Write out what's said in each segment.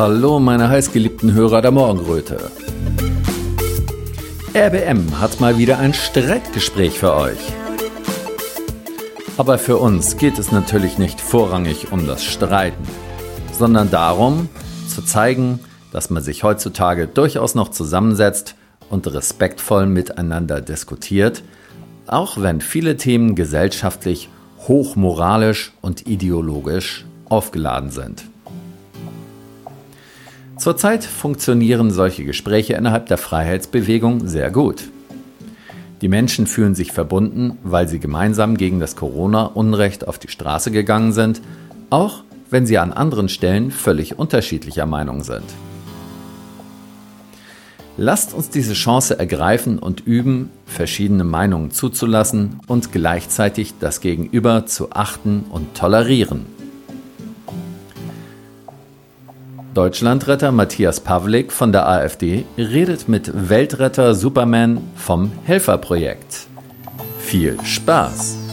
Hallo, meine heißgeliebten Hörer der Morgenröte. RBM hat mal wieder ein Streitgespräch für euch. Aber für uns geht es natürlich nicht vorrangig um das Streiten, sondern darum, zu zeigen, dass man sich heutzutage durchaus noch zusammensetzt und respektvoll miteinander diskutiert, auch wenn viele Themen gesellschaftlich hochmoralisch und ideologisch aufgeladen sind. Zurzeit funktionieren solche Gespräche innerhalb der Freiheitsbewegung sehr gut. Die Menschen fühlen sich verbunden, weil sie gemeinsam gegen das Corona-Unrecht auf die Straße gegangen sind, auch wenn sie an anderen Stellen völlig unterschiedlicher Meinung sind. Lasst uns diese Chance ergreifen und üben, verschiedene Meinungen zuzulassen und gleichzeitig das Gegenüber zu achten und tolerieren. Deutschlandretter Matthias Pavlik von der AfD redet mit Weltretter Superman vom Helferprojekt. Viel Spaß!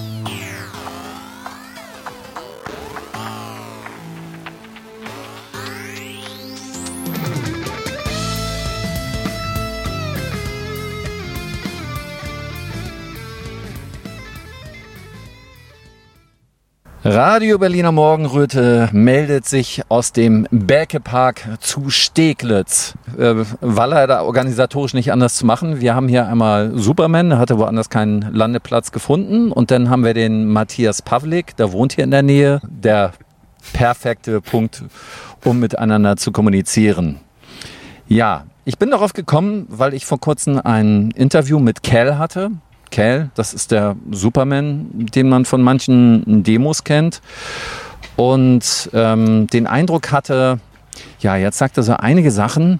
Radio Berliner Morgenröte meldet sich aus dem Berkepark zu Steglitz. Äh, war leider organisatorisch nicht anders zu machen. Wir haben hier einmal Superman, der hatte woanders keinen Landeplatz gefunden. Und dann haben wir den Matthias Pavlik, der wohnt hier in der Nähe. Der perfekte Punkt, um miteinander zu kommunizieren. Ja, ich bin darauf gekommen, weil ich vor kurzem ein Interview mit Cal hatte. Cal, das ist der Superman, den man von manchen Demos kennt. Und ähm, den Eindruck hatte, ja, jetzt sagt er so einige Sachen,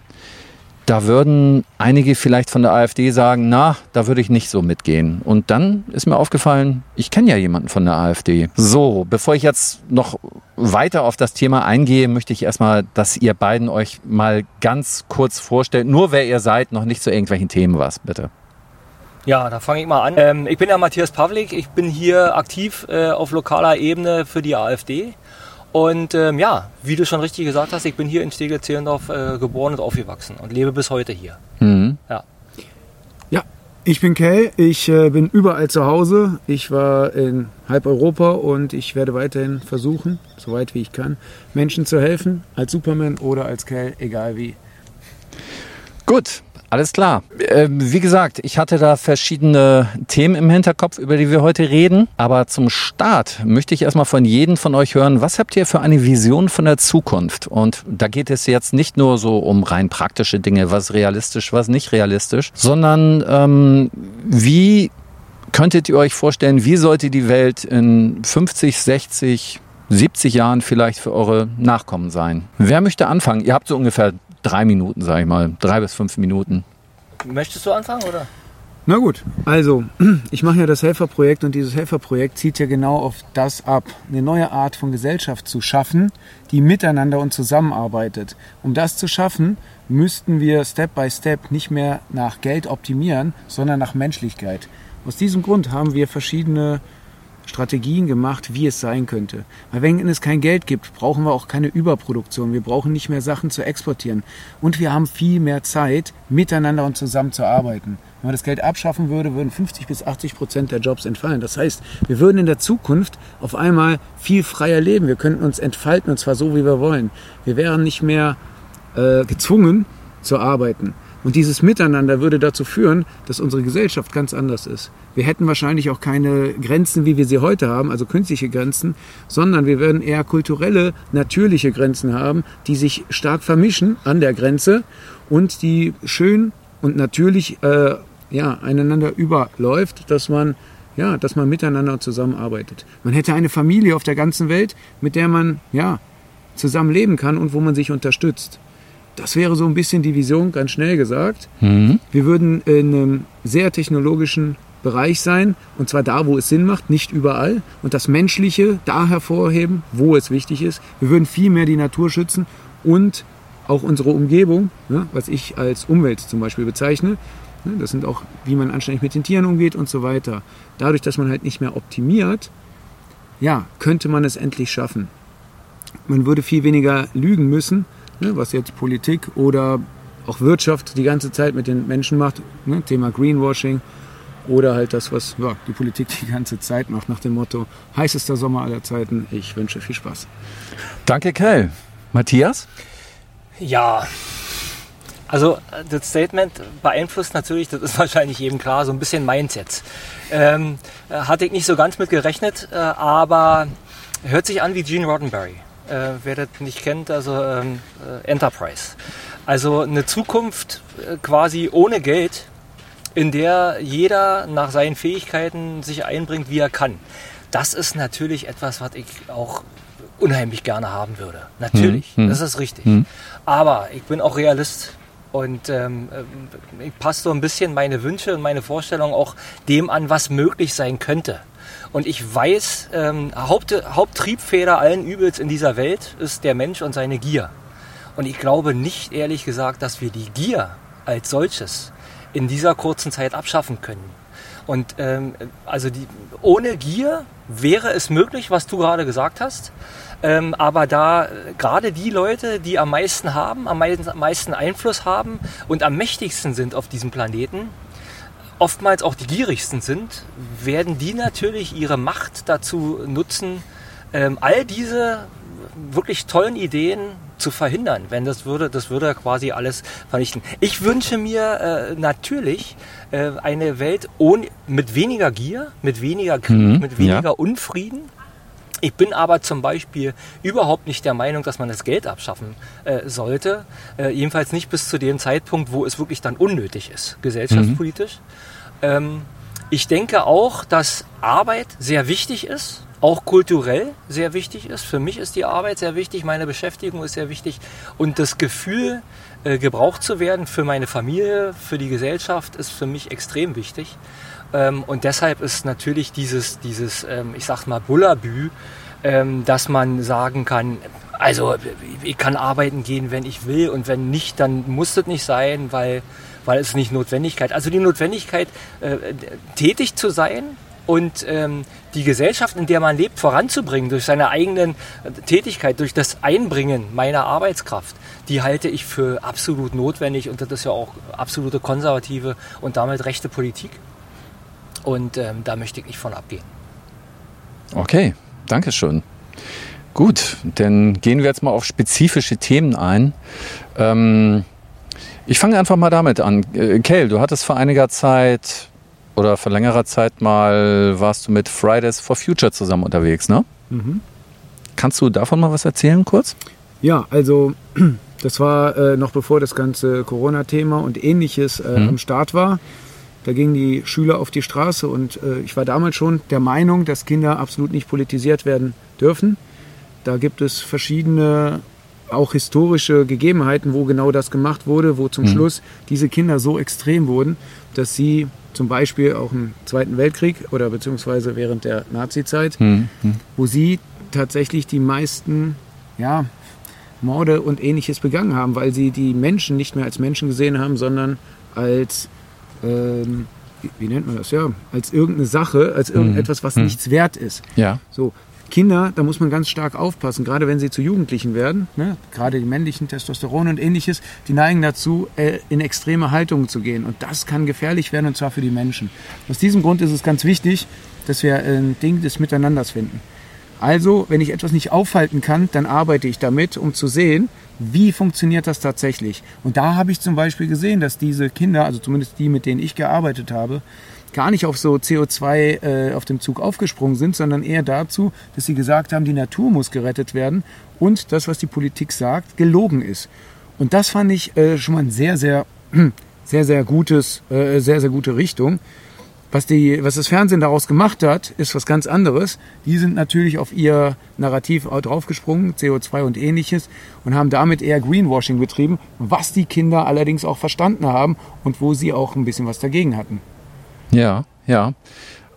da würden einige vielleicht von der AfD sagen, na, da würde ich nicht so mitgehen. Und dann ist mir aufgefallen, ich kenne ja jemanden von der AfD. So, bevor ich jetzt noch weiter auf das Thema eingehe, möchte ich erstmal, dass ihr beiden euch mal ganz kurz vorstellt, nur wer ihr seid, noch nicht zu irgendwelchen Themen was, bitte. Ja, da fange ich mal an. Ähm, ich bin der Matthias Pavlik. Ich bin hier aktiv äh, auf lokaler Ebene für die AfD. Und ähm, ja, wie du schon richtig gesagt hast, ich bin hier in Steglitz-Zehlendorf äh, geboren und aufgewachsen und lebe bis heute hier. Mhm. Ja. ja, ich bin Kay. Ich äh, bin überall zu Hause. Ich war in halb Europa und ich werde weiterhin versuchen, soweit wie ich kann, Menschen zu helfen, als Superman oder als Kay, egal wie. Gut, alles klar. Ähm, wie gesagt, ich hatte da verschiedene Themen im Hinterkopf, über die wir heute reden. Aber zum Start möchte ich erstmal von jedem von euch hören, was habt ihr für eine Vision von der Zukunft? Und da geht es jetzt nicht nur so um rein praktische Dinge, was realistisch, was nicht realistisch, sondern ähm, wie könntet ihr euch vorstellen, wie sollte die Welt in 50, 60, 70 Jahren vielleicht für eure Nachkommen sein? Wer möchte anfangen? Ihr habt so ungefähr drei Minuten, sage ich mal. Drei bis fünf Minuten. Möchtest du anfangen, oder? Na gut, also ich mache ja das Helferprojekt und dieses Helferprojekt zieht ja genau auf das ab, eine neue Art von Gesellschaft zu schaffen, die miteinander und zusammenarbeitet. Um das zu schaffen, müssten wir Step by Step nicht mehr nach Geld optimieren, sondern nach Menschlichkeit. Aus diesem Grund haben wir verschiedene Strategien gemacht, wie es sein könnte. Weil wenn es kein Geld gibt, brauchen wir auch keine Überproduktion. Wir brauchen nicht mehr Sachen zu exportieren. Und wir haben viel mehr Zeit, miteinander und zusammen zu arbeiten. Wenn man das Geld abschaffen würde, würden 50 bis 80 Prozent der Jobs entfallen. Das heißt, wir würden in der Zukunft auf einmal viel freier leben. Wir könnten uns entfalten und zwar so, wie wir wollen. Wir wären nicht mehr äh, gezwungen zu arbeiten. Und dieses Miteinander würde dazu führen, dass unsere Gesellschaft ganz anders ist. Wir hätten wahrscheinlich auch keine Grenzen, wie wir sie heute haben, also künstliche Grenzen, sondern wir würden eher kulturelle, natürliche Grenzen haben, die sich stark vermischen an der Grenze und die schön und natürlich äh, ja, einander überläuft, dass man ja, dass man miteinander zusammenarbeitet. Man hätte eine Familie auf der ganzen Welt, mit der man ja zusammen kann und wo man sich unterstützt. Das wäre so ein bisschen die Vision, ganz schnell gesagt. Mhm. Wir würden in einem sehr technologischen Bereich sein, und zwar da, wo es Sinn macht, nicht überall. Und das Menschliche da hervorheben, wo es wichtig ist. Wir würden viel mehr die Natur schützen und auch unsere Umgebung, ne, was ich als Umwelt zum Beispiel bezeichne. Ne, das sind auch, wie man anständig mit den Tieren umgeht und so weiter. Dadurch, dass man halt nicht mehr optimiert, ja, könnte man es endlich schaffen. Man würde viel weniger lügen müssen, ne, was jetzt Politik oder auch Wirtschaft die ganze Zeit mit den Menschen macht, ne, Thema Greenwashing oder halt das, was ja, die Politik die ganze Zeit macht, nach dem Motto heißester Sommer aller Zeiten. Ich wünsche viel Spaß. Danke, Kell. Matthias? Ja, also das Statement beeinflusst natürlich, das ist wahrscheinlich jedem klar, so ein bisschen Mindset. Ähm, hatte ich nicht so ganz mit gerechnet, äh, aber hört sich an wie Gene Roddenberry. Äh, wer das nicht kennt, also ähm, äh, Enterprise. Also eine Zukunft äh, quasi ohne Geld, in der jeder nach seinen Fähigkeiten sich einbringt, wie er kann. Das ist natürlich etwas, was ich auch unheimlich gerne haben würde. Natürlich, hm, hm. das ist richtig. Hm. Aber ich bin auch Realist. Und ähm, äh, ich passe so ein bisschen meine Wünsche und meine Vorstellungen auch dem an, was möglich sein könnte. Und ich weiß, ähm, Haupt, Haupttriebfeder allen Übels in dieser Welt ist der Mensch und seine Gier. Und ich glaube nicht, ehrlich gesagt, dass wir die Gier als solches in dieser kurzen Zeit abschaffen können. Und ähm, also die, ohne Gier wäre es möglich, was du gerade gesagt hast. Ähm, aber da äh, gerade die Leute, die am meisten haben, am meisten Einfluss haben und am mächtigsten sind auf diesem Planeten, oftmals auch die gierigsten sind, werden die natürlich ihre Macht dazu nutzen, ähm, all diese wirklich tollen Ideen zu verhindern, wenn das würde, das würde quasi alles vernichten. Ich wünsche mir äh, natürlich äh, eine Welt ohne, mit weniger Gier, mit weniger Krieg, mhm, mit weniger ja. Unfrieden ich bin aber zum Beispiel überhaupt nicht der Meinung, dass man das Geld abschaffen äh, sollte. Äh, jedenfalls nicht bis zu dem Zeitpunkt, wo es wirklich dann unnötig ist, gesellschaftspolitisch. Mhm. Ähm, ich denke auch, dass Arbeit sehr wichtig ist, auch kulturell sehr wichtig ist. Für mich ist die Arbeit sehr wichtig, meine Beschäftigung ist sehr wichtig und das Gefühl, äh, gebraucht zu werden für meine Familie, für die Gesellschaft, ist für mich extrem wichtig. Ähm, und deshalb ist natürlich dieses, dieses ähm, ich sag mal, Bullabü, ähm, dass man sagen kann, also ich kann arbeiten gehen, wenn ich will und wenn nicht, dann muss das nicht sein, weil, weil es nicht Notwendigkeit. Also die Notwendigkeit, äh, tätig zu sein und ähm, die Gesellschaft, in der man lebt, voranzubringen durch seine eigenen äh, Tätigkeit, durch das Einbringen meiner Arbeitskraft, die halte ich für absolut notwendig und das ist ja auch absolute konservative und damit rechte Politik. Und ähm, da möchte ich nicht von abgehen. Okay, danke schön. Gut, dann gehen wir jetzt mal auf spezifische Themen ein. Ähm, ich fange einfach mal damit an. Äh, Kale, du hattest vor einiger Zeit oder vor längerer Zeit mal warst du mit Fridays for Future zusammen unterwegs, ne? Mhm. Kannst du davon mal was erzählen kurz? Ja, also das war äh, noch bevor das ganze Corona-Thema und ähnliches äh, mhm. am Start war. Da gingen die Schüler auf die Straße und äh, ich war damals schon der Meinung, dass Kinder absolut nicht politisiert werden dürfen. Da gibt es verschiedene auch historische Gegebenheiten, wo genau das gemacht wurde, wo zum mhm. Schluss diese Kinder so extrem wurden, dass sie zum Beispiel auch im Zweiten Weltkrieg oder beziehungsweise während der Nazizeit, mhm. wo sie tatsächlich die meisten ja, Morde und ähnliches begangen haben, weil sie die Menschen nicht mehr als Menschen gesehen haben, sondern als ähm, wie, nennt man das? Ja, als irgendeine Sache, als irgendetwas, was mhm. nichts wert ist. Ja. So, Kinder, da muss man ganz stark aufpassen, gerade wenn sie zu Jugendlichen werden, ne? gerade die männlichen Testosteron und ähnliches, die neigen dazu, äh, in extreme Haltungen zu gehen. Und das kann gefährlich werden, und zwar für die Menschen. Aus diesem Grund ist es ganz wichtig, dass wir ein Ding des Miteinanders finden. Also, wenn ich etwas nicht aufhalten kann, dann arbeite ich damit, um zu sehen, wie funktioniert das tatsächlich. Und da habe ich zum Beispiel gesehen, dass diese Kinder, also zumindest die, mit denen ich gearbeitet habe, gar nicht auf so CO2 äh, auf dem Zug aufgesprungen sind, sondern eher dazu, dass sie gesagt haben, die Natur muss gerettet werden und das, was die Politik sagt, gelogen ist. Und das fand ich äh, schon mal ein sehr, sehr, sehr, sehr gutes, äh, sehr, sehr gute Richtung. Was, die, was das Fernsehen daraus gemacht hat, ist was ganz anderes. Die sind natürlich auf ihr Narrativ draufgesprungen, CO2 und ähnliches, und haben damit eher Greenwashing betrieben, was die Kinder allerdings auch verstanden haben und wo sie auch ein bisschen was dagegen hatten. Ja, ja.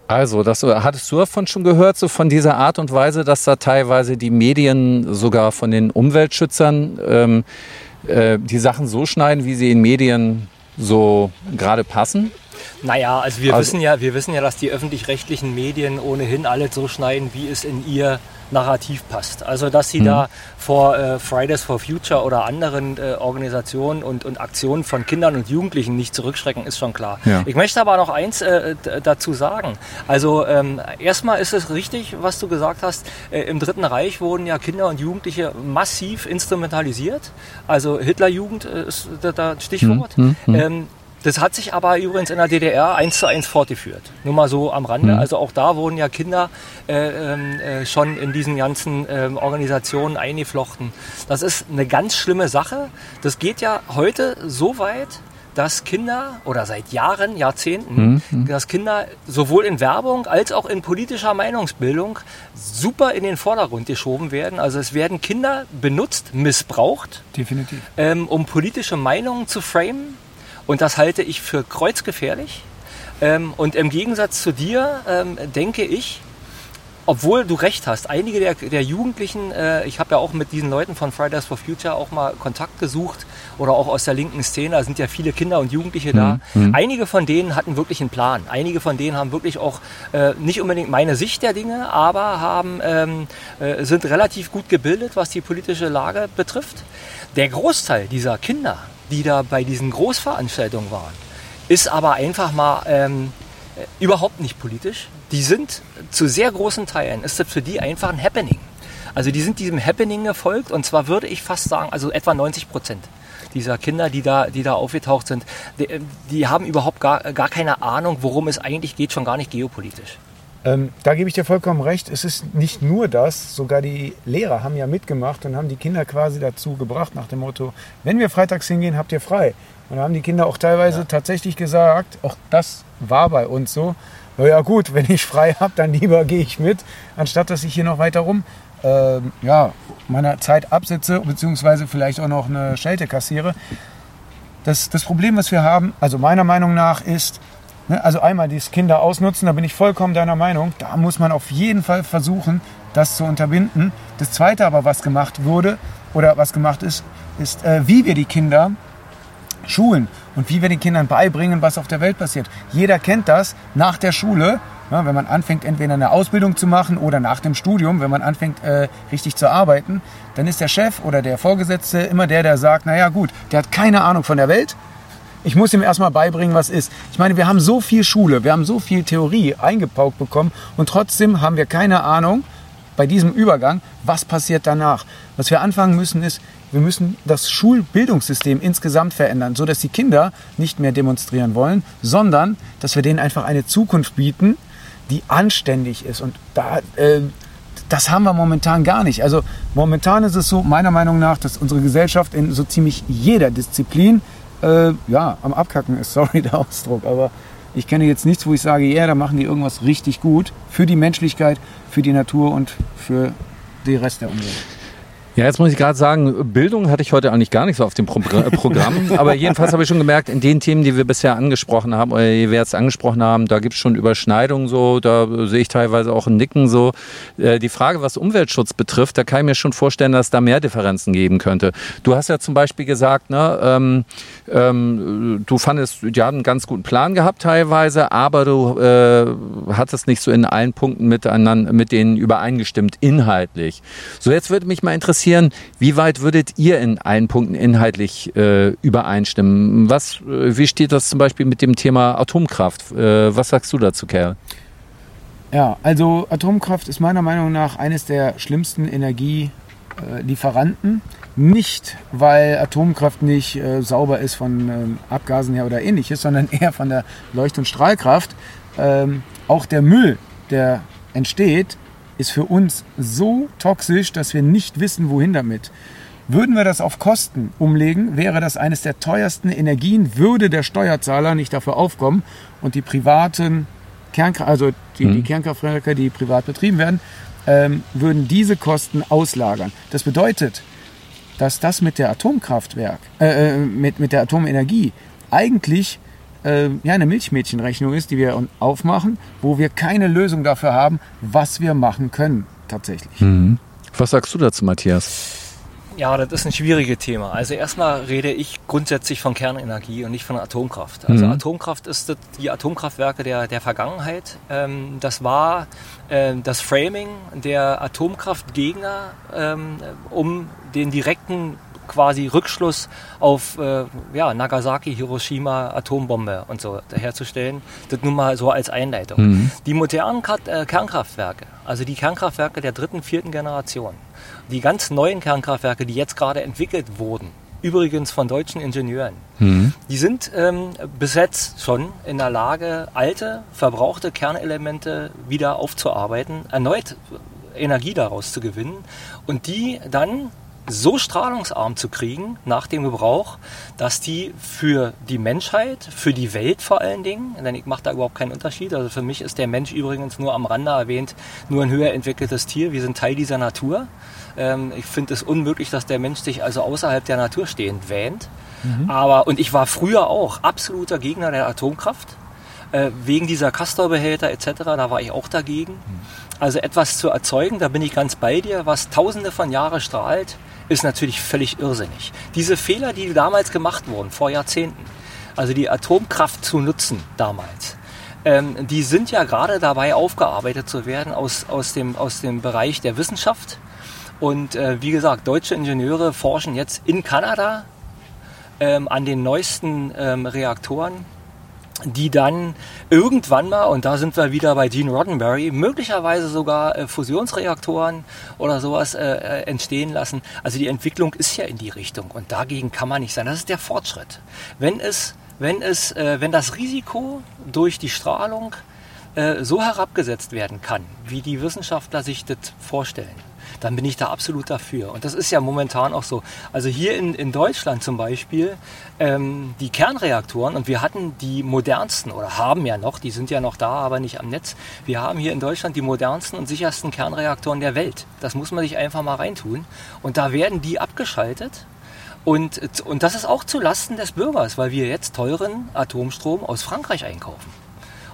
Also, das hattest du davon schon gehört, so von dieser Art und Weise, dass da teilweise die Medien sogar von den Umweltschützern ähm, äh, die Sachen so schneiden, wie sie in Medien so gerade passen? Naja, also wir also, wissen ja, wir wissen ja, dass die öffentlich-rechtlichen Medien ohnehin alle so schneiden, wie es in ihr Narrativ passt. Also dass sie mhm. da vor äh, Fridays for Future oder anderen äh, Organisationen und, und Aktionen von Kindern und Jugendlichen nicht zurückschrecken, ist schon klar. Ja. Ich möchte aber noch eins äh, dazu sagen. Also ähm, erstmal ist es richtig, was du gesagt hast. Äh, Im Dritten Reich wurden ja Kinder und Jugendliche massiv instrumentalisiert. Also Hitlerjugend äh, ist das Stichwort. Mhm. Mhm. Ähm, das hat sich aber übrigens in der DDR eins zu eins fortgeführt. Nur mal so am Rande. Mhm. Also auch da wurden ja Kinder äh, ähm, äh, schon in diesen ganzen äh, Organisationen eingeflochten. Das ist eine ganz schlimme Sache. Das geht ja heute so weit, dass Kinder oder seit Jahren, Jahrzehnten, mhm. dass Kinder sowohl in Werbung als auch in politischer Meinungsbildung super in den Vordergrund geschoben werden. Also es werden Kinder benutzt, missbraucht, definitiv, ähm, um politische Meinungen zu framen und das halte ich für kreuzgefährlich. Ähm, und im Gegensatz zu dir ähm, denke ich, obwohl du recht hast, einige der, der Jugendlichen, äh, ich habe ja auch mit diesen Leuten von Fridays for Future auch mal Kontakt gesucht oder auch aus der linken Szene, da sind ja viele Kinder und Jugendliche da. Mhm. mhm. Einige von denen hatten wirklich einen Plan. Einige von denen haben wirklich auch äh, nicht unbedingt meine Sicht der Dinge, aber haben, ähm, äh, sind relativ gut gebildet, was die politische Lage betrifft. Der Großteil dieser Kinder, die da bei diesen Großveranstaltungen waren, ist aber einfach mal ähm, äh, überhaupt nicht politisch. Die sind zu sehr großen Teilen, ist das für die einfach ein Happening. Also die sind diesem Happening gefolgt und zwar würde ich fast sagen, also etwa 90 Prozent dieser Kinder, die da, die da aufgetaucht sind, die, die haben überhaupt gar, gar keine Ahnung, worum es eigentlich geht, schon gar nicht geopolitisch. Ähm, da gebe ich dir vollkommen recht. Es ist nicht nur das, sogar die Lehrer haben ja mitgemacht und haben die Kinder quasi dazu gebracht nach dem Motto, wenn wir freitags hingehen, habt ihr frei. Und da haben die Kinder auch teilweise ja. tatsächlich gesagt, auch das war bei uns so, naja gut, wenn ich frei habe, dann lieber gehe ich mit, anstatt dass ich hier noch weiter rum äh, ja, meiner Zeit absitze, beziehungsweise vielleicht auch noch eine Schelte kassiere. Das, das Problem, was wir haben, also meiner Meinung nach, ist? Also einmal dieses Kinder ausnutzen, da bin ich vollkommen deiner Meinung. Da muss man auf jeden Fall versuchen, das zu unterbinden. Das Zweite aber, was gemacht wurde oder was gemacht ist, ist, äh, wie wir die Kinder schulen und wie wir den Kindern beibringen, was auf der Welt passiert. Jeder kennt das nach der Schule, ja, wenn man anfängt, entweder eine Ausbildung zu machen oder nach dem Studium, wenn man anfängt, äh, richtig zu arbeiten, dann ist der Chef oder der Vorgesetzte immer der, der sagt, naja gut, der hat keine Ahnung von der Welt, ich muss ihm erstmal beibringen, was ist. Ich meine, wir haben so viel Schule, wir haben so viel Theorie eingepaukt bekommen und trotzdem haben wir keine Ahnung bei diesem Übergang, was passiert danach. Was wir anfangen müssen ist, wir müssen das Schulbildungssystem insgesamt verändern, so dass die Kinder nicht mehr demonstrieren wollen, sondern dass wir denen einfach eine Zukunft bieten, die anständig ist. Und da, äh, das haben wir momentan gar nicht. Also momentan ist es so, meiner Meinung nach, dass unsere Gesellschaft in so ziemlich jeder Disziplin äh, ja, am Abkacken ist, sorry der Ausdruck, aber ich kenne jetzt nichts, wo ich sage, ja, da machen die irgendwas richtig gut für die Menschlichkeit, für die Natur und für den Rest der Umwelt. Ja, jetzt muss ich gerade sagen, Bildung hatte ich heute eigentlich gar nicht so auf dem Pro äh, Programm. aber jedenfalls habe ich schon gemerkt, in den Themen, die wir bisher angesprochen haben, oder die wir jetzt angesprochen haben, da gibt es schon Überschneidungen so, da sehe ich teilweise auch ein Nicken so. Äh, die Frage, was Umweltschutz betrifft, da kann ich mir schon vorstellen, dass es da mehr Differenzen geben könnte. Du hast ja zum Beispiel gesagt, ne, ähm, ähm, du fandest, die haben einen ganz guten Plan gehabt teilweise, aber du äh, hattest nicht so in allen Punkten miteinander, mit denen übereingestimmt, inhaltlich. So, jetzt würde mich mal interessieren, interessieren, wie weit würdet ihr in allen Punkten inhaltlich äh, übereinstimmen? Was, äh, wie steht das zum Beispiel mit dem Thema Atomkraft? Äh, was sagst du dazu, Kerl? Ja, also Atomkraft ist meiner Meinung nach eines der schlimmsten Energielieferanten. Nicht, weil Atomkraft nicht äh, sauber ist von ähm, Abgasen her oder ähnliches, sondern eher von der Leucht- und Strahlkraft. Ähm, auch der Müll, der entsteht, ist für uns so toxisch, dass wir nicht wissen, wohin damit. Würden wir das auf Kosten umlegen, wäre das eines der teuersten Energien, würde der Steuerzahler nicht dafür aufkommen und die privaten Kernkraft, also die, mhm. die Kernkraftwerke, die privat betrieben werden, ähm, würden diese Kosten auslagern. Das bedeutet, dass das mit der Atomkraftwerk, äh, äh mit, mit der Atomenergie eigentlich äh, ja, eine Milchmädchenrechnung ist, die wir aufmachen, wo wir keine Lösung dafür haben, was wir machen können tatsächlich. Mhm. Was sagst du dazu, Matthias? Ja, das ist ein schwieriges Thema. Also erstmal rede ich grundsätzlich von Kernenergie und nicht von Atomkraft. Also mhm. Atomkraft ist das, die Atomkraftwerke der, der Vergangenheit. Ähm, das war äh, das Framing der Atomkraftgegner, ähm, um den direkten quasi Rückschluss auf äh, ja, Nagasaki, Hiroshima, Atombombe und so herzustellen. Das nun mal so als Einleitung. Mhm. Die modernen äh, Kernkraftwerke, also die Kernkraftwerke der dritten, vierten Generation, die ganz neuen Kernkraftwerke, die jetzt gerade entwickelt wurden, übrigens von deutschen Ingenieuren, mhm. die sind ähm, bis jetzt schon in der Lage, alte, verbrauchte Kernelemente wieder aufzuarbeiten, erneut Energie daraus zu gewinnen und die dann so strahlungsarm zu kriegen nach dem Gebrauch, dass die für die Menschheit, für die Welt vor allen Dingen, denn ich mache da überhaupt keinen Unterschied, also für mich ist der Mensch übrigens nur am Rande erwähnt, nur ein höher entwickeltes Tier, wir sind Teil dieser Natur. Ähm, ich finde es unmöglich, dass der Mensch sich also außerhalb der Natur stehend wähnt. Mhm. Aber, und ich war früher auch absoluter Gegner der Atomkraft, äh, wegen dieser Castor-Behälter etc., da war ich auch dagegen. Mhm. Also etwas zu erzeugen, da bin ich ganz bei dir, was tausende von Jahren strahlt, ist natürlich völlig irrsinnig. Diese Fehler, die damals gemacht wurden, vor Jahrzehnten, also die Atomkraft zu nutzen damals, ähm, die sind ja gerade dabei aufgearbeitet zu werden aus, aus, dem, aus dem Bereich der Wissenschaft. Und äh, wie gesagt, deutsche Ingenieure forschen jetzt in Kanada ähm, an den neuesten ähm, Reaktoren die dann irgendwann mal, und da sind wir wieder bei Gene Roddenberry, möglicherweise sogar äh, Fusionsreaktoren oder sowas äh, äh, entstehen lassen. Also die Entwicklung ist ja in die Richtung und dagegen kann man nicht sein. Das ist der Fortschritt. Wenn es, wenn es, äh, wenn das Risiko durch die Strahlung äh, so herabgesetzt werden kann, wie die Wissenschaftler sich das vorstellen, dann bin ich da absolut dafür. Und das ist ja momentan auch so. Also hier in, in Deutschland zum Beispiel, ähm, die Kernreaktoren, und wir hatten die modernsten oder haben ja noch, die sind ja noch da, aber nicht am Netz. Wir haben hier in Deutschland die modernsten und sichersten Kernreaktoren der Welt. Das muss man sich einfach mal reintun. Und da werden die abgeschaltet. Und, und das ist auch zu Lasten des Bürgers, weil wir jetzt teuren Atomstrom aus Frankreich einkaufen.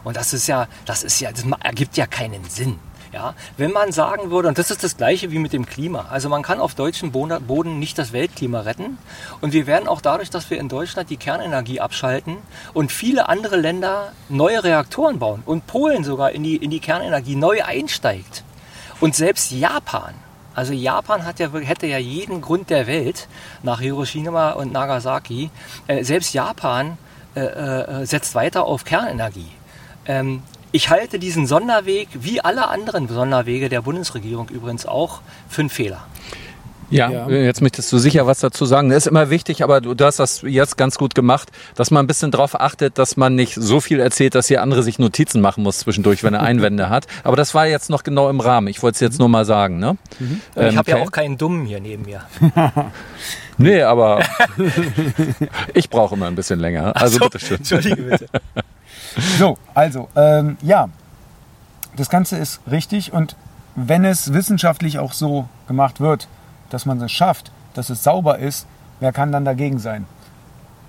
Und das ist ja, das ist ja, das ergibt ja keinen Sinn. Ja, wenn man sagen würde, und das ist das gleiche wie mit dem Klima, also man kann auf deutschem Boden nicht das Weltklima retten. Und wir werden auch dadurch, dass wir in Deutschland die Kernenergie abschalten und viele andere Länder neue Reaktoren bauen und Polen sogar in die, in die Kernenergie neu einsteigt. Und selbst Japan, also Japan hat ja, hätte ja jeden Grund der Welt nach Hiroshima und Nagasaki, äh, selbst Japan äh, äh, setzt weiter auf Kernenergie. Ähm, ich halte diesen Sonderweg, wie alle anderen Sonderwege der Bundesregierung übrigens auch, für einen Fehler. Ja, ja, jetzt möchtest du sicher was dazu sagen. Das ist immer wichtig, aber du hast das jetzt ganz gut gemacht, dass man ein bisschen darauf achtet, dass man nicht so viel erzählt, dass hier andere sich Notizen machen muss zwischendurch, wenn er Einwände hat. Aber das war jetzt noch genau im Rahmen. Ich wollte es jetzt nur mal sagen. Ne? Mhm. Ähm, ich habe ja auch keinen Dummen hier neben mir. nee, aber ich brauche immer ein bisschen länger. Also so, bitteschön. Entschuldige bitte. So, also, ähm, ja, das Ganze ist richtig und wenn es wissenschaftlich auch so gemacht wird, dass man es schafft, dass es sauber ist, wer kann dann dagegen sein?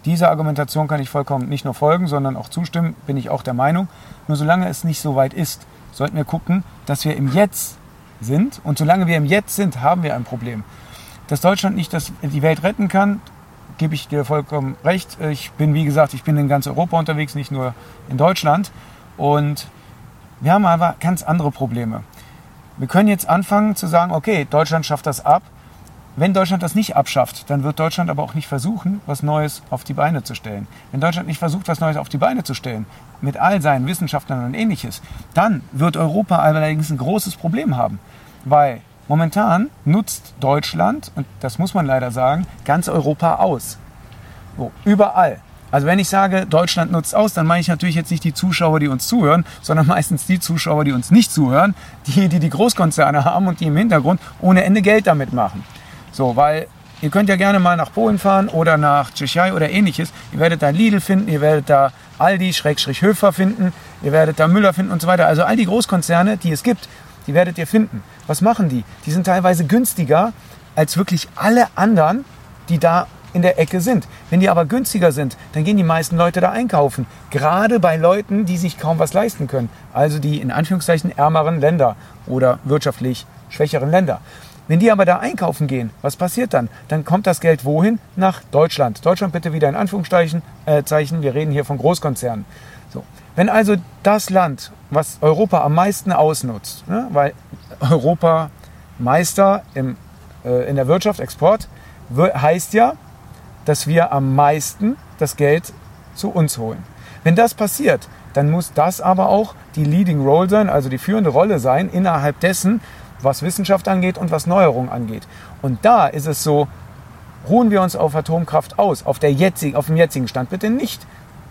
Dieser Argumentation kann ich vollkommen nicht nur folgen, sondern auch zustimmen, bin ich auch der Meinung. Nur solange es nicht so weit ist, sollten wir gucken, dass wir im Jetzt sind. Und solange wir im Jetzt sind, haben wir ein Problem. Dass Deutschland nicht das, die Welt retten kann, gebe ich dir vollkommen recht. Ich bin, wie gesagt, ich bin in ganz Europa unterwegs, nicht nur in Deutschland. Und wir haben aber ganz andere Probleme. Wir können jetzt anfangen zu sagen, okay, Deutschland schafft das ab. Wenn Deutschland das nicht abschafft, dann wird Deutschland aber auch nicht versuchen, was Neues auf die Beine zu stellen. Wenn Deutschland nicht versucht, was Neues auf die Beine zu stellen, mit all seinen Wissenschaftlern und ähnliches, dann wird Europa allerdings ein großes Problem haben. Weil Momentan nutzt Deutschland, und das muss man leider sagen, ganz Europa aus. So, überall. Also wenn ich sage, Deutschland nutzt aus, dann meine ich natürlich jetzt nicht die Zuschauer, die uns zuhören, sondern meistens die Zuschauer, die uns nicht zuhören, die, die die Großkonzerne haben und die im Hintergrund ohne Ende Geld damit machen. So, weil ihr könnt ja gerne mal nach Polen fahren oder nach Tschechei oder ähnliches. Ihr werdet da Lidl finden, ihr werdet da Aldi, Schrägstrich Höfer finden, ihr werdet da Müller finden und so weiter. Also all die Großkonzerne, die es gibt, die werdet ihr finden. Was machen die? Die sind teilweise günstiger als wirklich alle anderen, die da in der Ecke sind. Wenn die aber günstiger sind, dann gehen die meisten Leute da einkaufen. Gerade bei Leuten, die sich kaum was leisten können. Also die in Anführungszeichen ärmeren Länder oder wirtschaftlich schwächeren Länder. Wenn die aber da einkaufen gehen, was passiert dann? Dann kommt das Geld wohin? Nach Deutschland. Deutschland bitte wieder in Anführungszeichen. Äh, Zeichen. Wir reden hier von Großkonzernen. So. Wenn also das Land, was Europa am meisten ausnutzt, ne, weil Europa Meister im, äh, in der Wirtschaft, Export, heißt ja, dass wir am meisten das Geld zu uns holen. Wenn das passiert, dann muss das aber auch die Leading Role sein, also die führende Rolle sein innerhalb dessen, was Wissenschaft angeht und was Neuerung angeht. Und da ist es so, ruhen wir uns auf Atomkraft aus, auf, der jetzigen, auf dem jetzigen Stand. Bitte nicht,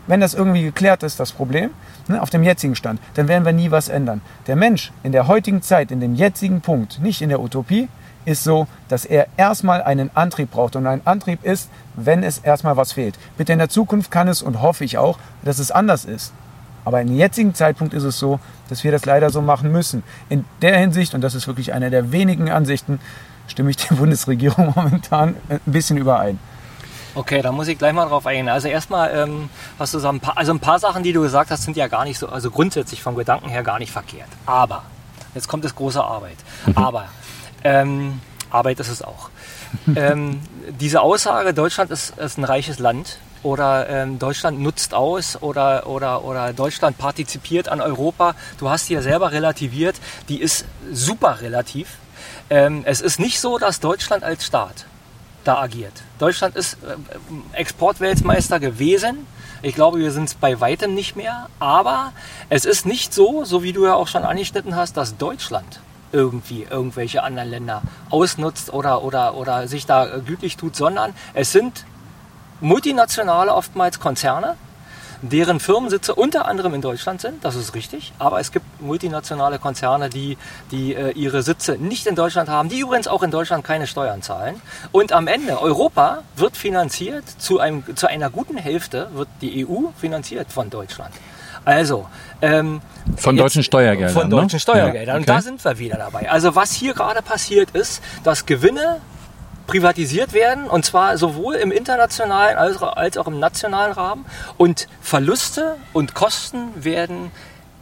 wenn das irgendwie geklärt ist, das Problem, ne, auf dem jetzigen Stand, dann werden wir nie was ändern. Der Mensch in der heutigen Zeit, in dem jetzigen Punkt, nicht in der Utopie, ist so, dass er erstmal einen Antrieb braucht. Und ein Antrieb ist, wenn es erstmal was fehlt. Bitte in der Zukunft kann es und hoffe ich auch, dass es anders ist. Aber im jetzigen Zeitpunkt ist es so, dass wir das leider so machen müssen. In der Hinsicht, und das ist wirklich eine der wenigen Ansichten, stimme ich der Bundesregierung momentan ein bisschen überein. Okay, da muss ich gleich mal drauf eingehen. Also erstmal, ähm, was du paar, also ein paar Sachen, die du gesagt hast, sind ja gar nicht so, also grundsätzlich vom Gedanken her gar nicht verkehrt. Aber, jetzt kommt das große Arbeit. Mhm. Aber, ähm, Arbeit ist es auch. ähm, diese Aussage, Deutschland ist, ist ein reiches Land, oder ähm, Deutschland nutzt aus oder, oder, oder Deutschland partizipiert an Europa. Du hast die ja selber relativiert, die ist super relativ. Ähm, es ist nicht so, dass Deutschland als Staat da agiert. Deutschland ist äh, Exportweltmeister gewesen. Ich glaube, wir sind es bei weitem nicht mehr. Aber es ist nicht so, so wie du ja auch schon angeschnitten hast, dass Deutschland irgendwie irgendwelche anderen Länder ausnutzt oder, oder, oder sich da gütlich tut, sondern es sind multinationale, oftmals Konzerne, deren Firmensitze unter anderem in Deutschland sind, das ist richtig, aber es gibt multinationale Konzerne, die, die äh, ihre Sitze nicht in Deutschland haben, die übrigens auch in Deutschland keine Steuern zahlen. Und am Ende, Europa wird finanziert, zu, einem, zu einer guten Hälfte wird die EU finanziert von Deutschland. Also, ähm, von deutschen Steuergeldern. Von ne? deutschen ne? Steuergeldern. Ja, okay. Und da sind wir wieder dabei. Also was hier gerade passiert ist, dass Gewinne privatisiert werden und zwar sowohl im internationalen als auch im nationalen Rahmen. Und Verluste und Kosten werden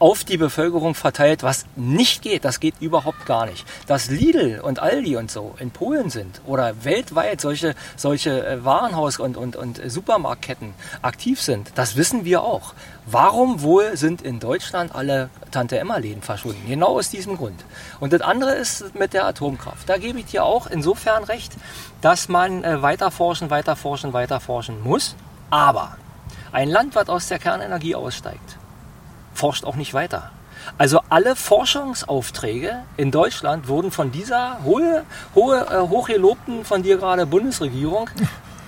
auf die Bevölkerung verteilt, was nicht geht. Das geht überhaupt gar nicht. Dass Lidl und Aldi und so in Polen sind oder weltweit solche, solche äh, Warenhaus- und, und, und Supermarktketten aktiv sind, das wissen wir auch. Warum wohl sind in Deutschland alle Tante-Emma-Läden verschwunden? Genau aus diesem Grund. Und das andere ist mit der Atomkraft. Da gebe ich dir auch insofern recht, dass man äh, weiter forschen, weiter forschen, weiter forschen muss. Aber ein Land, was aus der Kernenergie aussteigt, forscht auch nicht weiter. Also alle Forschungsaufträge in Deutschland wurden von dieser hohe, hohe, äh, hochgelobten von dir gerade Bundesregierung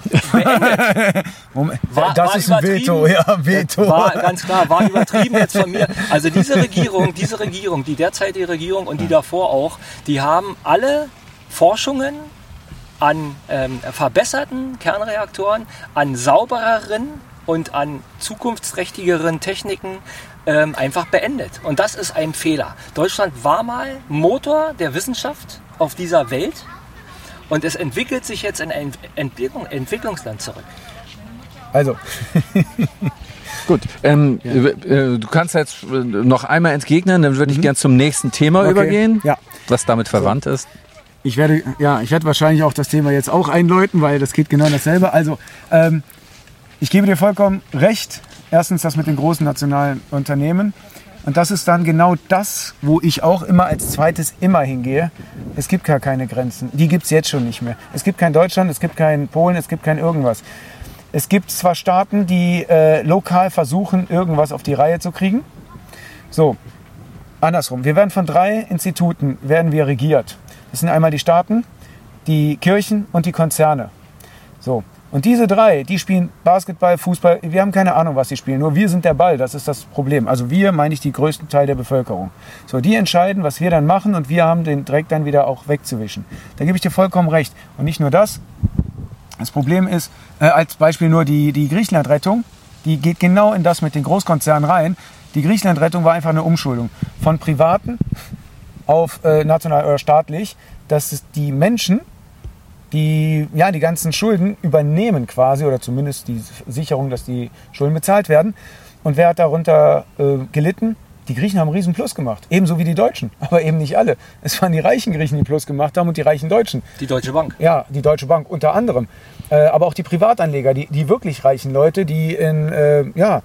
Moment, war, das war ist ein Veto, ja, Veto. War ganz klar, war übertrieben jetzt von mir. Also diese Regierung, diese Regierung, die derzeitige Regierung und die davor auch, die haben alle Forschungen an ähm, verbesserten Kernreaktoren, an saubereren und an zukunftsträchtigeren Techniken ähm, einfach beendet. Und das ist ein Fehler. Deutschland war mal Motor der Wissenschaft auf dieser Welt und es entwickelt sich jetzt in ein Entwicklung, Entwicklungsland zurück. Also. Gut, ähm, ja. Äh, du kannst jetzt noch einmal entgegnen, dann würde ich mhm. gerne zum nächsten Thema okay. übergehen, ja. was damit verwandt so. ist. Ich werde, ja, ich werde wahrscheinlich auch das Thema jetzt auch einläuten, weil das geht genau dasselbe. Also, ähm, ich gebe dir vollkommen recht. Erstens das mit den großen nationalen Unternehmen. Und das ist dann genau das, wo ich auch immer als zweites immer hingehe. Es gibt gar keine Grenzen. Die gibt es jetzt schon nicht mehr. Es gibt kein Deutschland, es gibt kein Polen, es gibt kein irgendwas. Es gibt zwar Staaten, die äh, lokal versuchen, irgendwas auf die Reihe zu kriegen. So, andersrum. Wir werden von drei Instituten werden wir regiert. Das sind einmal die Staaten, die Kirchen und die Konzerne. So, und diese drei, die spielen Basketball, Fußball, wir haben keine Ahnung, was sie spielen. Nur wir sind der Ball, das ist das Problem. Also wir meine ich die größten Teil der Bevölkerung. So, die entscheiden, was wir dann machen und wir haben den Dreck dann wieder auch wegzuwischen. Da gebe ich dir vollkommen recht. Und nicht nur das. Das Problem ist, äh, als Beispiel nur die, die Griechenland-Rettung, die geht genau in das mit den Großkonzernen rein. Die Griechenland-Rettung war einfach eine Umschuldung von Privaten auf äh, national oder staatlich, dass die Menschen die ja die ganzen Schulden übernehmen quasi oder zumindest die Sicherung, dass die Schulden bezahlt werden. Und wer hat darunter äh, gelitten? Die Griechen haben einen riesen Plus gemacht, ebenso wie die Deutschen, aber eben nicht alle. Es waren die reichen Griechen, die Plus gemacht haben und die reichen Deutschen. Die Deutsche Bank. Ja, die Deutsche Bank unter anderem. Äh, aber auch die Privatanleger, die, die wirklich reichen Leute, die in, äh, ja,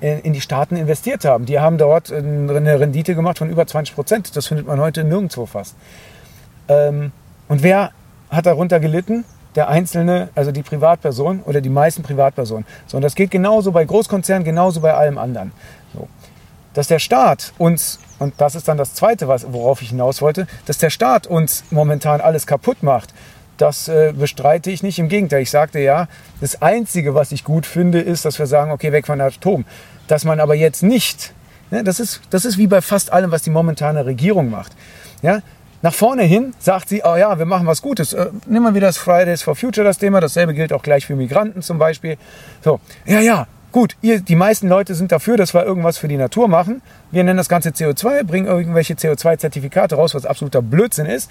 in, in die Staaten investiert haben. Die haben dort eine Rendite gemacht von über 20 Prozent. Das findet man heute nirgendwo fast. Ähm, und wer hat darunter gelitten? Der Einzelne, also die Privatperson oder die meisten Privatpersonen. So, und das geht genauso bei Großkonzernen, genauso bei allem anderen. So. Dass der Staat uns, und das ist dann das Zweite, worauf ich hinaus wollte, dass der Staat uns momentan alles kaputt macht, das äh, bestreite ich nicht. Im Gegenteil, ich sagte ja, das Einzige, was ich gut finde, ist, dass wir sagen, okay, weg von Atom. Dass man aber jetzt nicht, ne, das, ist, das ist wie bei fast allem, was die momentane Regierung macht. Ja, nach vorne hin sagt sie, oh ja, wir machen was Gutes. Äh, nimm mal wieder das Fridays for Future, das Thema. Dasselbe gilt auch gleich für Migranten zum Beispiel. So, ja, ja, gut, ihr, die meisten Leute sind dafür, dass wir irgendwas für die Natur machen. Wir nennen das Ganze CO2, bringen irgendwelche CO2-Zertifikate raus, was absoluter Blödsinn ist.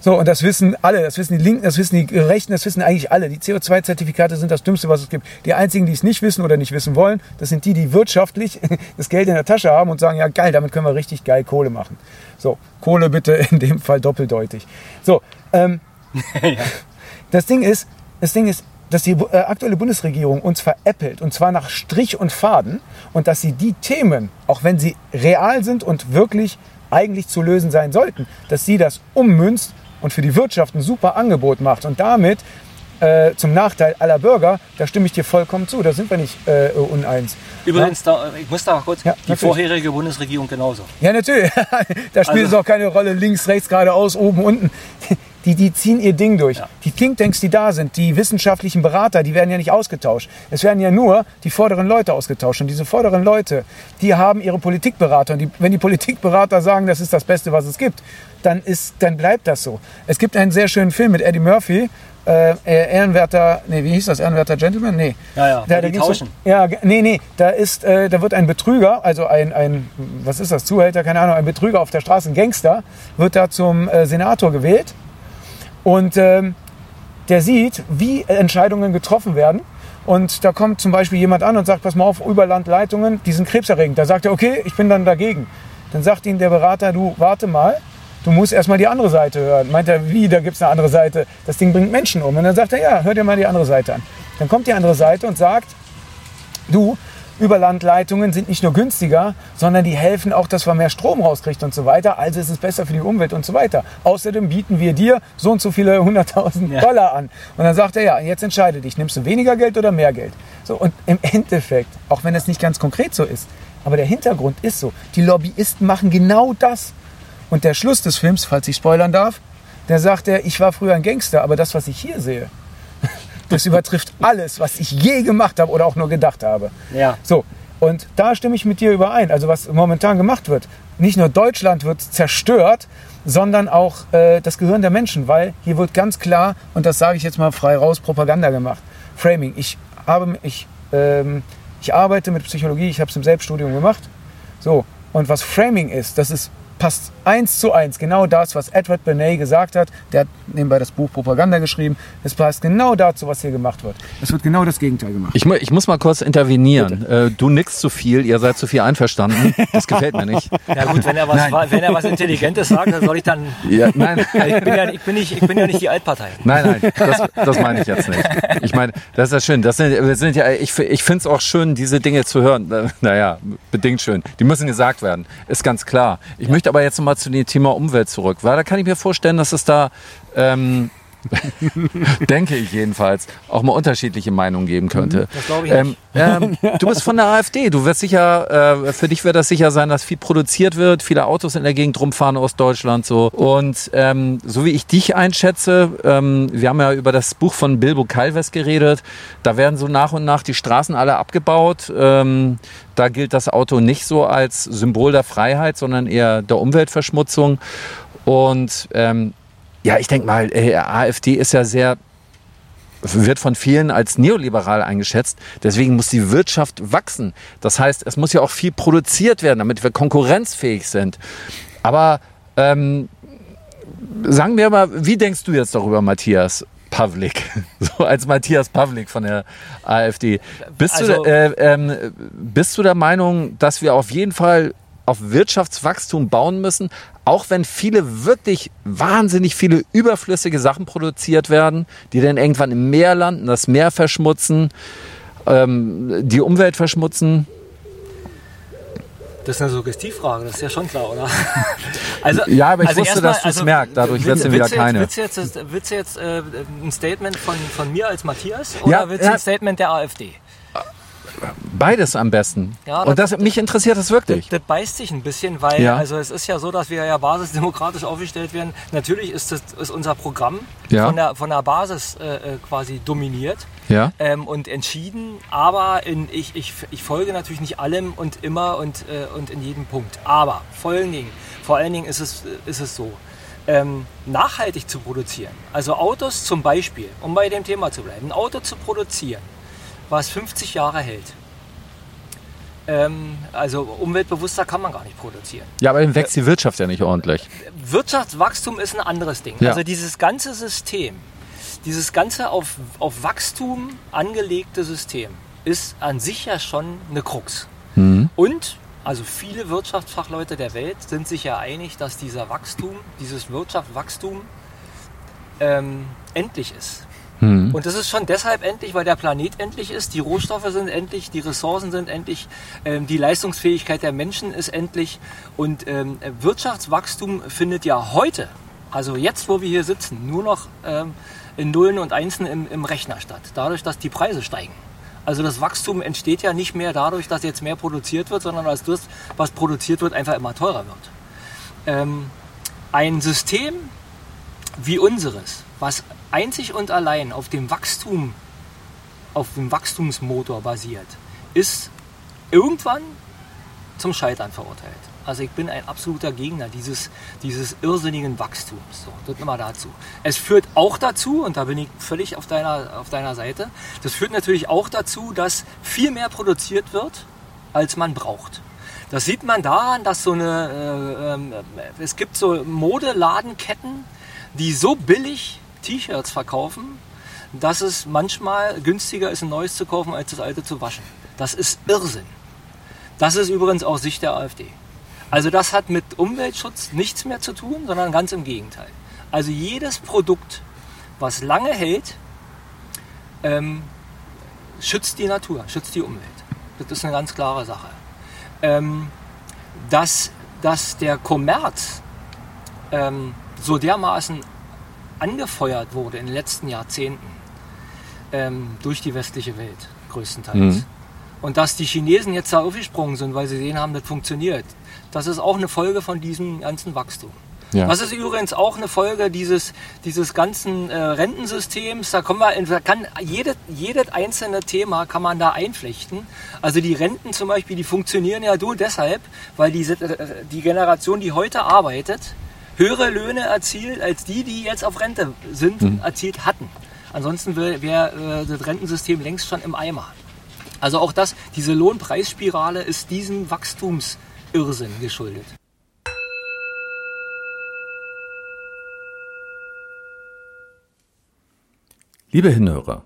So, und das wissen alle, das wissen die Linken, das wissen die Rechten, das wissen eigentlich alle. Die CO2-Zertifikate sind das Dümmste, was es gibt. Die einzigen, die es nicht wissen oder nicht wissen wollen, das sind die, die wirtschaftlich das Geld in der Tasche haben und sagen, ja geil, damit können wir richtig geil Kohle machen. So, Kohle bitte in dem Fall doppeldeutig. So, ähm, ja. das Ding ist, das Ding ist, dass die äh, aktuelle Bundesregierung uns veräppelt und zwar nach Strich und Faden und dass sie die Themen, auch wenn sie real sind und wirklich eigentlich zu lösen sein sollten, dass sie das ummünzt und für die Wirtschaft ein super Angebot macht und damit äh, zum Nachteil aller Bürger, da stimme ich dir vollkommen zu, da sind wir nicht äh, uneins. Übrigens, ja? da, ich muss da kurz, ja, die vorherige Bundesregierung genauso. Ja, natürlich. da spielt also, es auch keine Rolle, links, rechts, geradeaus, oben, unten. Die, die ziehen ihr Ding durch. Ja. Die Thinktanks, die da sind, die wissenschaftlichen Berater, die werden ja nicht ausgetauscht. Es werden ja nur die vorderen Leute ausgetauscht. Und diese vorderen Leute, die haben ihre Politikberater. Und die, wenn die Politikberater sagen, das ist das Beste, was es gibt, dann, ist, dann bleibt das so. Es gibt einen sehr schönen Film mit Eddie Murphy, äh, ehrenwerter, nee, wie hieß das? Ehrenwerter Gentleman? Nee. Ja, ja, da, da die tauschen. Um, ja, nee, nee, da ist, äh, da wird ein Betrüger, also ein, ein, was ist das, Zuhälter, keine Ahnung, ein Betrüger auf der Straße, ein Gangster, wird da zum äh, Senator gewählt und ähm, der sieht, wie Entscheidungen getroffen werden. Und da kommt zum Beispiel jemand an und sagt, pass mal auf, Überlandleitungen, die sind krebserregend. Da sagt er, okay, ich bin dann dagegen. Dann sagt ihm der Berater, du warte mal, du musst erstmal die andere Seite hören. Meint er, wie, da gibt es eine andere Seite, das Ding bringt Menschen um. Und dann sagt er, ja, hör dir mal die andere Seite an. Dann kommt die andere Seite und sagt, du, Überlandleitungen sind nicht nur günstiger, sondern die helfen auch, dass man mehr Strom rauskriegt und so weiter. Also ist es besser für die Umwelt und so weiter. Außerdem bieten wir dir so und so viele hunderttausend ja. Dollar an. Und dann sagt er, ja, jetzt entscheide dich, nimmst du weniger Geld oder mehr Geld? So, und im Endeffekt, auch wenn es nicht ganz konkret so ist, aber der Hintergrund ist so, die Lobbyisten machen genau das. Und der Schluss des Films, falls ich spoilern darf, der sagt er, ich war früher ein Gangster, aber das, was ich hier sehe, das übertrifft alles, was ich je gemacht habe oder auch nur gedacht habe. Ja. So, und da stimme ich mit dir überein. Also was momentan gemacht wird, nicht nur Deutschland wird zerstört, sondern auch äh, das Gehirn der Menschen, weil hier wird ganz klar, und das sage ich jetzt mal frei raus, Propaganda gemacht. Framing. Ich, habe, ich, ähm, ich arbeite mit Psychologie, ich habe es im Selbststudium gemacht. So, und was Framing ist, das ist passt eins zu eins genau das, was Edward Benet gesagt hat. Der hat nebenbei das Buch Propaganda geschrieben. Es passt genau dazu, was hier gemacht wird. Es wird genau das Gegenteil gemacht. Ich, ich muss mal kurz intervenieren. Äh, du nix zu viel, ihr seid zu viel einverstanden. Das gefällt mir nicht. Ja gut, wenn er was, wenn er was Intelligentes sagt, dann soll ich dann... Ja, nein. Ich bin ja, ich bin nicht, ich bin ja nicht die Altpartei. Nein, nein, das, das meine ich jetzt nicht. Ich meine, das ist ja schön. Das sind, wir sind ja, ich, ich finde es auch schön, diese Dinge zu hören. Naja, bedingt schön. Die müssen gesagt werden. Ist ganz klar. Ich ja. möchte aber jetzt nochmal zu dem Thema Umwelt zurück, weil da kann ich mir vorstellen, dass es da ähm, denke ich jedenfalls, auch mal unterschiedliche Meinungen geben könnte. Mhm, das glaube ich ähm, ähm, du bist von der AfD. Du wirst sicher, äh, für dich wird das sicher sein, dass viel produziert wird, viele Autos in der Gegend rumfahren aus Deutschland so. Und ähm, so wie ich dich einschätze, ähm, wir haben ja über das Buch von Bilbo Calves geredet. Da werden so nach und nach die Straßen alle abgebaut. Ähm, da gilt das Auto nicht so als Symbol der Freiheit, sondern eher der Umweltverschmutzung. Und ähm, ja, ich denke mal, äh, AfD ist ja sehr wird von vielen als neoliberal eingeschätzt. Deswegen muss die Wirtschaft wachsen. Das heißt, es muss ja auch viel produziert werden, damit wir konkurrenzfähig sind. Aber ähm, sagen wir mal, wie denkst du jetzt darüber, Matthias? Pavlik, so als Matthias Pavlik von der AfD. Bist, also, du, äh, äh, bist du der Meinung, dass wir auf jeden Fall auf Wirtschaftswachstum bauen müssen, auch wenn viele wirklich wahnsinnig viele überflüssige Sachen produziert werden, die dann irgendwann im Meer landen, das Meer verschmutzen, ähm, die Umwelt verschmutzen. Das ist eine Suggestivfrage, das ist ja schon klar, oder? also, ja, aber ich also wusste, dass du es also, merkst, dadurch wird es wieder keine. Willst du jetzt, willst du jetzt äh, ein Statement von, von mir als Matthias oder ja, willst du ja. ein Statement der AfD? Beides am besten. Ja, und das, mich interessiert das wirklich. Das, das, beißt sich ein bisschen, weil ja. also es ist ja so, dass wir ja basisdemokratisch aufgestellt werden. Natürlich ist, das, ist unser Programm ja. von, der, von der Basis äh, äh, quasi dominiert ja. ähm, und entschieden. Aber in, ich, ich, ich folge natürlich nicht allem und immer und, äh, und in jedem Punkt. Aber vor allen Dingen, vor allen Dingen ist es, ist es so. Ähm, nachhaltig zu produzieren. Also Autos zum Beispiel, um bei dem Thema zu bleiben, ein Auto zu produzieren, was 50 Jahre hält. Ähm, also umweltbewusster kann man gar nicht produzieren. Ja, aber dann wächst die Wirtschaft ja nicht ordentlich. Wirtschaftswachstum ist ein anderes Ding. Ja. Also dieses ganze System, dieses ganze auf, auf Wachstum angelegte System ist an sich ja schon eine Krux. Mhm. Und also viele Wirtschaftsfachleute der Welt sind sich ja einig, dass dieser Wachstum, dieses Wirtschaftswachstum ähm, endlich ist. Mhm. Und das ist schon deshalb endlich, weil der Planet endlich ist, die Rohstoffe sind endlich, die Ressourcen sind endlich, ähm, die Leistungsfähigkeit der Menschen ist endlich und ähm, Wirtschaftswachstum findet ja heute, also jetzt, wo wir hier sitzen, nur noch ähm, in Nullen und Einsen im, im Rechner statt, dadurch, dass die Preise steigen. Also das Wachstum entsteht ja nicht mehr dadurch, dass jetzt mehr produziert wird, sondern als das, was produziert wird, einfach immer teurer wird. Ähm, ein System wie unseres, was einzig und allein auf dem Wachstum, auf dem Wachstumsmotor basiert, ist irgendwann zum Scheitern verurteilt. Also ich bin ein absoluter Gegner dieses, dieses irrsinnigen Wachstums. So, das immer dazu. Es führt auch dazu, und da bin ich völlig auf deiner, auf deiner Seite, das führt natürlich auch dazu, dass viel mehr produziert wird, als man braucht. Das sieht man daran, dass so eine, äh, äh, es gibt so Modeladenketten, die so billig T-Shirts verkaufen, dass es manchmal günstiger ist, ein neues zu kaufen, als das alte zu waschen. Das ist Irrsinn. Das ist übrigens auch Sicht der AfD. Also das hat mit Umweltschutz nichts mehr zu tun, sondern ganz im Gegenteil. Also jedes Produkt, was lange hält, ähm, schützt die Natur, schützt die Umwelt. Das ist eine ganz klare Sache. Ähm, dass, dass der Kommerz ähm, so dermaßen angefeuert wurde in den letzten Jahrzehnten ähm, durch die westliche Welt größtenteils. Mhm. Und dass die Chinesen jetzt da aufgesprungen sind, weil sie sehen haben, das funktioniert, das ist auch eine Folge von diesem ganzen Wachstum. Ja. Das ist übrigens auch eine Folge dieses, dieses ganzen äh, Rentensystems. Da, kommen wir in, da kann jedes, jedes einzelne Thema kann man da einflechten. Also die Renten zum Beispiel, die funktionieren ja nur deshalb, weil die, äh, die Generation, die heute arbeitet, höhere Löhne erzielt als die, die jetzt auf Rente sind, mhm. erzielt hatten. Ansonsten wäre wär, äh, das Rentensystem längst schon im Eimer. Also auch das, diese Lohnpreisspirale ist diesem Wachstumsirrsinn geschuldet. Liebe Hinhörer,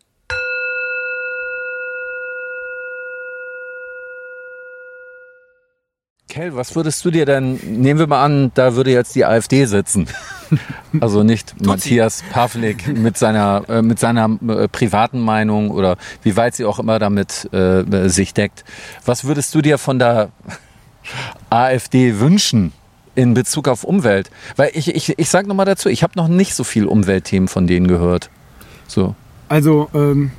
Kell, was würdest du dir denn, nehmen wir mal an, da würde jetzt die AfD sitzen. Also nicht Matthias Pavlik mit seiner, äh, mit seiner äh, privaten Meinung oder wie weit sie auch immer damit äh, sich deckt. Was würdest du dir von der AfD wünschen in Bezug auf Umwelt? Weil ich, ich, ich sage nochmal dazu, ich habe noch nicht so viel Umweltthemen von denen gehört. So. Also ähm,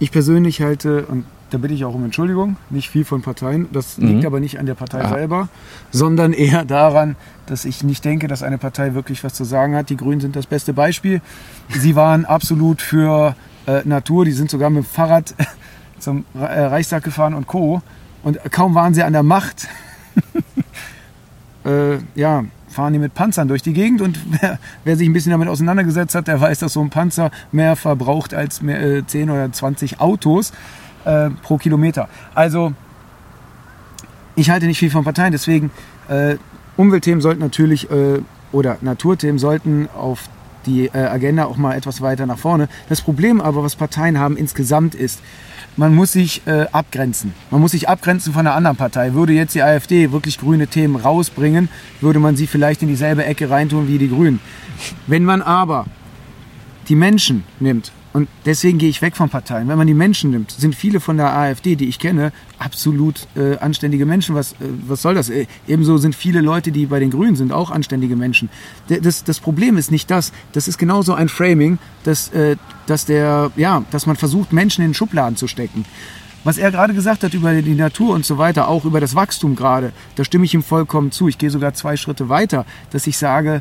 ich persönlich halte, und da bitte ich auch um Entschuldigung, nicht viel von Parteien. Das mhm. liegt aber nicht an der Partei Aha. selber, sondern eher daran, dass ich nicht denke, dass eine Partei wirklich was zu sagen hat. Die Grünen sind das beste Beispiel. Sie waren absolut für äh, Natur, die sind sogar mit dem Fahrrad zum äh, Reichstag gefahren und Co. Und kaum waren sie an der Macht, äh, ja, fahren die mit Panzern durch die Gegend und wer, wer, sich ein bisschen damit auseinandergesetzt hat, der weiß, dass so ein Panzer mehr verbraucht als mehr, äh, 10 oder 20 Autos äh, pro Kilometer. Also ich halte nicht viel von Parteien, deswegen äh, Umweltthemen sollten natürlich äh, oder Naturthemen sollten auf die äh, Agenda auch mal etwas weiter nach vorne. Das Problem aber, was Parteien haben insgesamt ist, man muss sich äh, abgrenzen. Man muss sich abgrenzen von einer anderen Partei. Würde jetzt die AfD wirklich grüne Themen rausbringen, würde man sie vielleicht in dieselbe Ecke reintun wie die Grünen. Wenn man aber die Menschen nimmt und deswegen gehe ich weg von Parteien. Wenn man die Menschen nimmt, sind viele von der AfD, die ich kenne, absolut äh, anständige Menschen. Was, äh, was soll das? Äh, ebenso sind viele Leute, die bei den Grünen sind, auch anständige Menschen. Das, das Problem ist nicht das. Das ist genauso ein Framing, dass, äh, dass, der, ja, dass man versucht, Menschen in Schubladen zu stecken. Was er gerade gesagt hat über die Natur und so weiter, auch über das Wachstum gerade, da stimme ich ihm vollkommen zu. Ich gehe sogar zwei Schritte weiter, dass ich sage,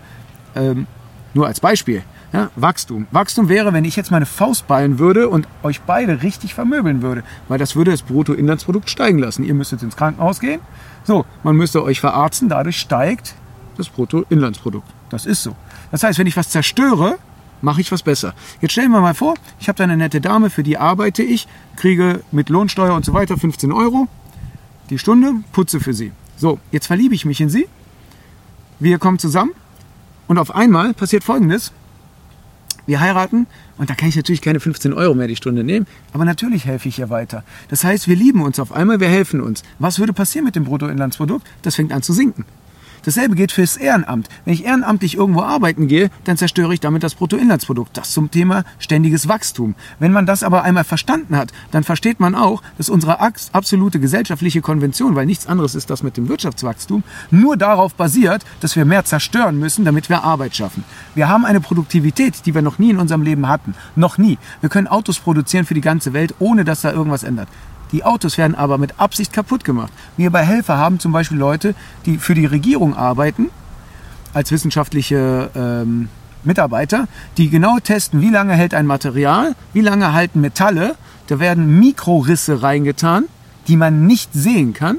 ähm, nur als Beispiel, ja, Wachstum. Wachstum wäre, wenn ich jetzt meine Faust ballen würde und euch beide richtig vermöbeln würde, weil das würde das Bruttoinlandsprodukt steigen lassen. Ihr müsstet ins Krankenhaus gehen. So, man müsste euch verarzten, dadurch steigt das Bruttoinlandsprodukt. Das ist so. Das heißt, wenn ich was zerstöre, mache ich was besser. Jetzt stellen wir mal vor, ich habe da eine nette Dame, für die arbeite ich, kriege mit Lohnsteuer und so weiter 15 Euro die Stunde, putze für sie. So, jetzt verliebe ich mich in sie. Wir kommen zusammen und auf einmal passiert Folgendes wir heiraten und da kann ich natürlich keine 15 Euro mehr die Stunde nehmen, aber natürlich helfe ich ihr weiter. Das heißt, wir lieben uns auf einmal, wir helfen uns. Was würde passieren mit dem Bruttoinlandsprodukt? Das fängt an zu sinken. Dasselbe geht fürs Ehrenamt. Wenn ich ehrenamtlich irgendwo arbeiten gehe, dann zerstöre ich damit das Bruttoinlandsprodukt. Das zum Thema ständiges Wachstum. Wenn man das aber einmal verstanden hat, dann versteht man auch, dass unsere absolute gesellschaftliche Konvention, weil nichts anderes ist das mit dem Wirtschaftswachstum, nur darauf basiert, dass wir mehr zerstören müssen, damit wir Arbeit schaffen. Wir haben eine Produktivität, die wir noch nie in unserem Leben hatten. Noch nie. Wir können Autos produzieren für die ganze Welt, ohne dass da irgendwas ändert. Die Autos werden aber mit Absicht kaputt gemacht. Wir bei Helfer haben zum Beispiel Leute, die für die Regierung arbeiten, als wissenschaftliche ähm, Mitarbeiter, die genau testen, wie lange hält ein Material, wie lange halten Metalle. Da werden Mikrorisse reingetan, die man nicht sehen kann,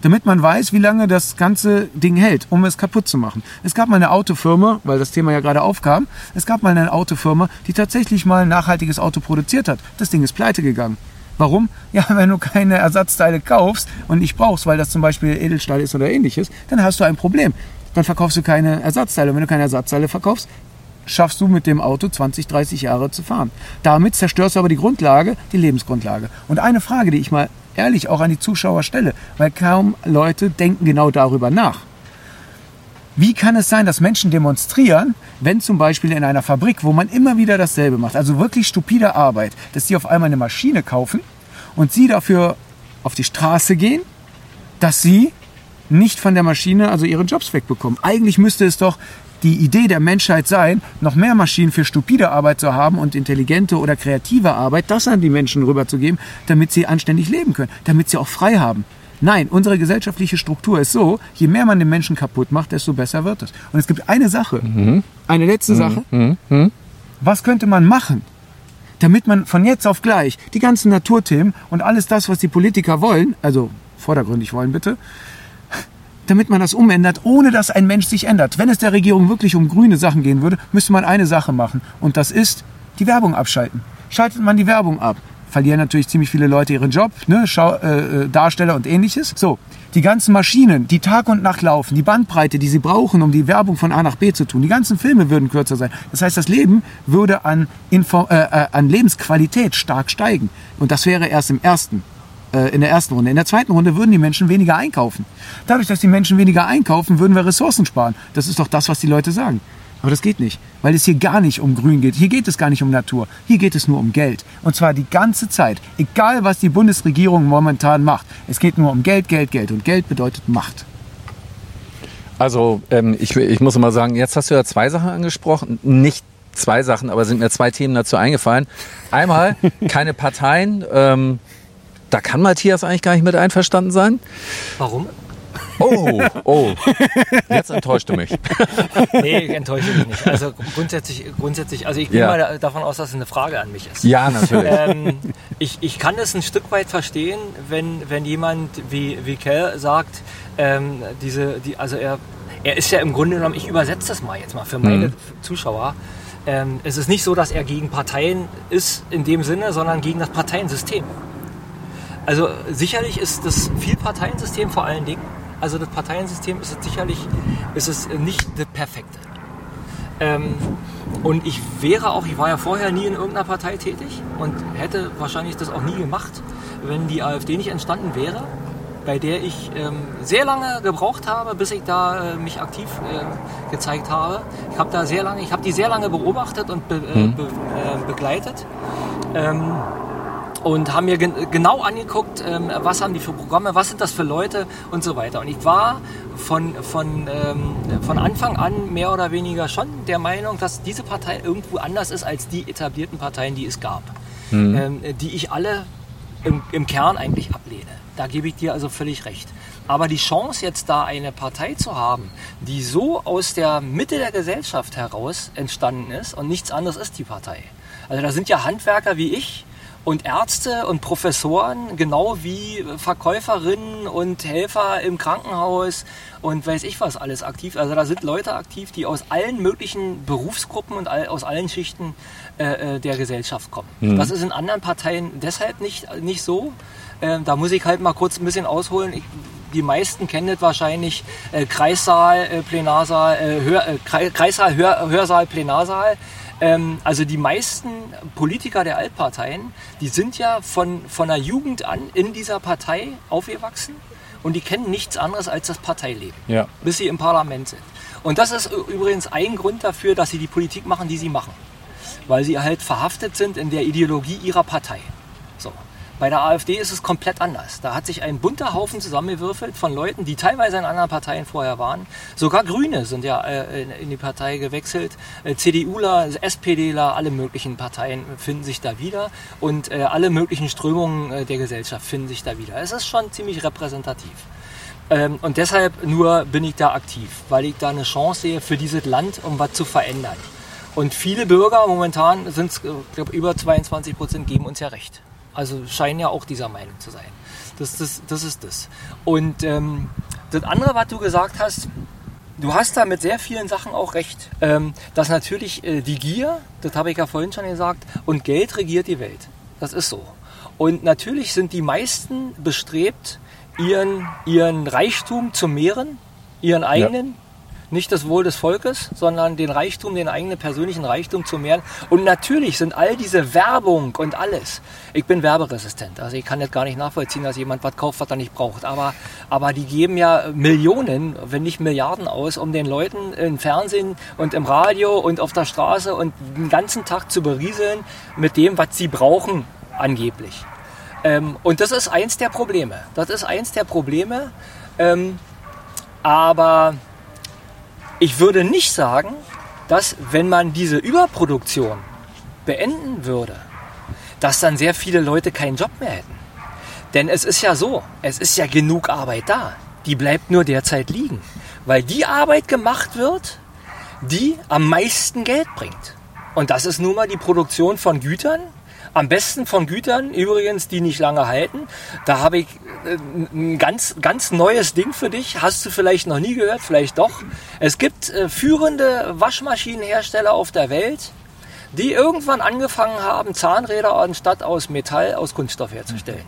damit man weiß, wie lange das ganze Ding hält, um es kaputt zu machen. Es gab mal eine Autofirma, weil das Thema ja gerade aufkam, es gab mal eine Autofirma, die tatsächlich mal ein nachhaltiges Auto produziert hat. Das Ding ist pleite gegangen. Warum? Ja, wenn du keine Ersatzteile kaufst und nicht brauchst, weil das zum Beispiel Edelstahl ist oder ähnliches, dann hast du ein Problem. Dann verkaufst du keine Ersatzteile. Und wenn du keine Ersatzteile verkaufst, schaffst du mit dem Auto 20, 30 Jahre zu fahren. Damit zerstörst du aber die Grundlage, die Lebensgrundlage. Und eine Frage, die ich mal ehrlich auch an die Zuschauer stelle, weil kaum Leute denken genau darüber nach. Wie kann es sein, dass Menschen demonstrieren, wenn zum Beispiel in einer Fabrik, wo man immer wieder dasselbe macht, also wirklich stupide Arbeit, dass sie auf einmal eine Maschine kaufen und sie dafür auf die Straße gehen, dass sie nicht von der Maschine also ihre Jobs wegbekommen. Eigentlich müsste es doch die Idee der Menschheit sein, noch mehr Maschinen für stupide Arbeit zu haben und intelligente oder kreative Arbeit, das an die Menschen rüberzugeben, damit sie anständig leben können, damit sie auch frei haben. Nein, unsere gesellschaftliche Struktur ist so, je mehr man den Menschen kaputt macht, desto besser wird es. Und es gibt eine Sache, mhm. eine letzte mhm. Sache. Mhm. mhm. Was könnte man machen, damit man von jetzt auf gleich die ganzen Naturthemen und alles das, was die Politiker wollen, also vordergründig wollen bitte, damit man das umändert, ohne dass ein Mensch sich ändert. Wenn es der Regierung wirklich um grüne Sachen gehen würde, müsste man eine Sache machen. Und das ist die Werbung abschalten. Schaltet man die Werbung ab, verlieren natürlich ziemlich viele Leute ihren Job, ne? Schau, äh, äh, Darsteller und ähnliches. So, die ganzen Maschinen, die Tag und Nacht laufen, die Bandbreite, die sie brauchen, um die Werbung von A nach B zu tun, die ganzen Filme würden kürzer sein. Das heißt, das Leben würde an, Info äh, äh an Lebensqualität stark steigen. Und das wäre erst im ersten äh, in der ersten Runde. In der zweiten Runde würden die Menschen weniger einkaufen. Dadurch, dass die Menschen weniger einkaufen, würden wir Ressourcen sparen. Das ist doch das, was die Leute sagen. Aber das geht nicht, weil es hier gar nicht um Grün geht. Hier geht es gar nicht um Natur. Hier geht es nur um Geld. Und zwar die ganze Zeit. Egal, was die Bundesregierung momentan macht. Es geht nur um Geld, Geld, Geld. Und Geld bedeutet Macht. Also ähm, ich, ich muss mal sagen, jetzt hast du ja zwei Sachen angesprochen. Nicht zwei Sachen, aber sind mir zwei Themen dazu eingefallen. Einmal keine Parteien. Ähm, da kann Matthias eigentlich gar nicht mit einverstanden sein. Warum? Oh, oh. Jetzt enttäuscht du mich. nee, ich enttäusche dich nicht. Also grundsätzlich, grundsätzlich also ich gehe Ja. mal da- davon aus, dass es eine Frage an mich ist. Ja, natürlich. Ähm, ich, ich kann es ein Stück weit verstehen, wenn, wenn jemand wie, wie Kell sagt, ähm, diese, die, also er, er ist ja im Grunde genommen, ich übersetze das mal jetzt mal für meine Mhm. Zuschauer. Ähm, es ist nicht so, dass er gegen Parteien ist in dem Sinne, sondern gegen das Parteiensystem. Also sicherlich ist das Vielparteiensystem vor allen Dingen, also das Parteiensystem ist es sicherlich ist es nicht das perfekte. Ähm, und ich wäre auch, ich war ja vorher nie in irgendeiner Partei tätig und hätte wahrscheinlich das auch nie gemacht, wenn die AfD nicht entstanden wäre, bei der ich ähm, sehr lange gebraucht habe, bis ich da äh, mich aktiv äh, gezeigt habe. Ich habe da sehr lange, ich habe die sehr lange beobachtet und be, äh, be, äh, begleitet. Ähm, und haben mir gen genau angeguckt, ähm, was haben die für Programme, was sind das für Leute und so weiter. Und ich war von, von, ähm, von Anfang an mehr oder weniger schon der Meinung, dass diese Partei irgendwo anders ist als die etablierten Parteien, die es gab, ähm, die ich alle im, im Kern eigentlich ablehne. Da gebe ich dir also völlig recht. Aber die Chance jetzt da eine Partei zu haben, die so aus der Mitte der Gesellschaft heraus entstanden ist und nichts anderes ist die Partei. Also da sind ja Handwerker wie ich und Ärzte und Professoren, genau wie Verkäuferinnen und Helfer im Krankenhaus und weiß ich was alles aktiv. Also da sind Leute aktiv, die aus allen möglichen Berufsgruppen und all, aus allen Schichten äh, äh, der Gesellschaft kommen. Das ist in anderen Parteien deshalb nicht, nicht so. Ähm, da muss ich halt mal kurz ein bisschen ausholen. Ich, die meisten kennen das wahrscheinlich äh, Kreissaal, äh, Plenarsaal, äh, Hör, äh, Krei- Kreissaal, Hör, Hörsaal, Plenarsaal. Ähm, also die meisten Politiker der Altparteien, die sind ja von, von der Jugend an in dieser Partei aufgewachsen und die kennen nichts anderes als das Parteileben Ja. bis sie im Parlament sind. Und das ist übrigens ein Grund dafür, dass sie die Politik machen, die sie machen. Weil sie halt verhaftet sind in der Ideologie ihrer Partei. Bei der AfD ist es komplett anders. Da hat sich ein bunter Haufen zusammengewürfelt von Leuten, die teilweise in anderen Parteien vorher waren. Sogar Grüne sind ja äh, in, die Partei gewechselt. Äh, CDUler, SPDler, alle möglichen Parteien finden sich da wieder. Und äh, alle möglichen Strömungen der Gesellschaft finden sich da wieder. Es ist schon ziemlich repräsentativ. Ähm, und deshalb nur bin ich da aktiv, weil ich da eine Chance sehe für dieses Land, um was zu verändern. Und viele Bürger, momentan sind es, glaube über 22 Prozent, geben uns ja recht. Also scheinen ja auch dieser Meinung zu sein. Das, das, das ist das. Und ähm, das andere, was du gesagt hast, du hast da mit sehr vielen Sachen auch recht. Ähm, dass natürlich äh, die Gier, das habe ich ja vorhin schon gesagt, und Geld regiert die Welt. Das ist so. Und natürlich sind die meisten bestrebt, ihren, ihren Reichtum zu mehren, ihren eigenen, nicht das Wohl des Volkes, sondern den Reichtum, den eigenen persönlichen Reichtum zu mehren. Und natürlich sind all diese Werbung und alles. Ich bin werberesistent, also ich kann jetzt gar nicht nachvollziehen, dass jemand was kauft, was er nicht braucht. Aber, aber die geben ja Millionen, wenn nicht Milliarden aus, um den Leuten im Fernsehen und im Radio und auf der Straße und den ganzen Tag zu berieseln mit dem, was sie brauchen, angeblich. Ähm, und das ist eins der Probleme. Das ist eins der Probleme. Ähm, aber ich würde nicht sagen, dass wenn man diese Überproduktion beenden würde, dass dann sehr viele Leute keinen Job mehr hätten. Denn es ist ja so, es ist ja genug Arbeit da. Die bleibt nur derzeit liegen. Weil die Arbeit gemacht wird, die am meisten Geld bringt. Und das ist nun mal die Produktion von Gütern. Am besten von Gütern, übrigens, die nicht lange halten. Da habe ich äh, ein ganz, ganz neues Ding für dich. Hast du vielleicht noch nie gehört, vielleicht doch. Es gibt äh, führende Waschmaschinenhersteller auf der Welt, die irgendwann angefangen haben, Zahnräder anstatt aus Metall aus Kunststoff herzustellen.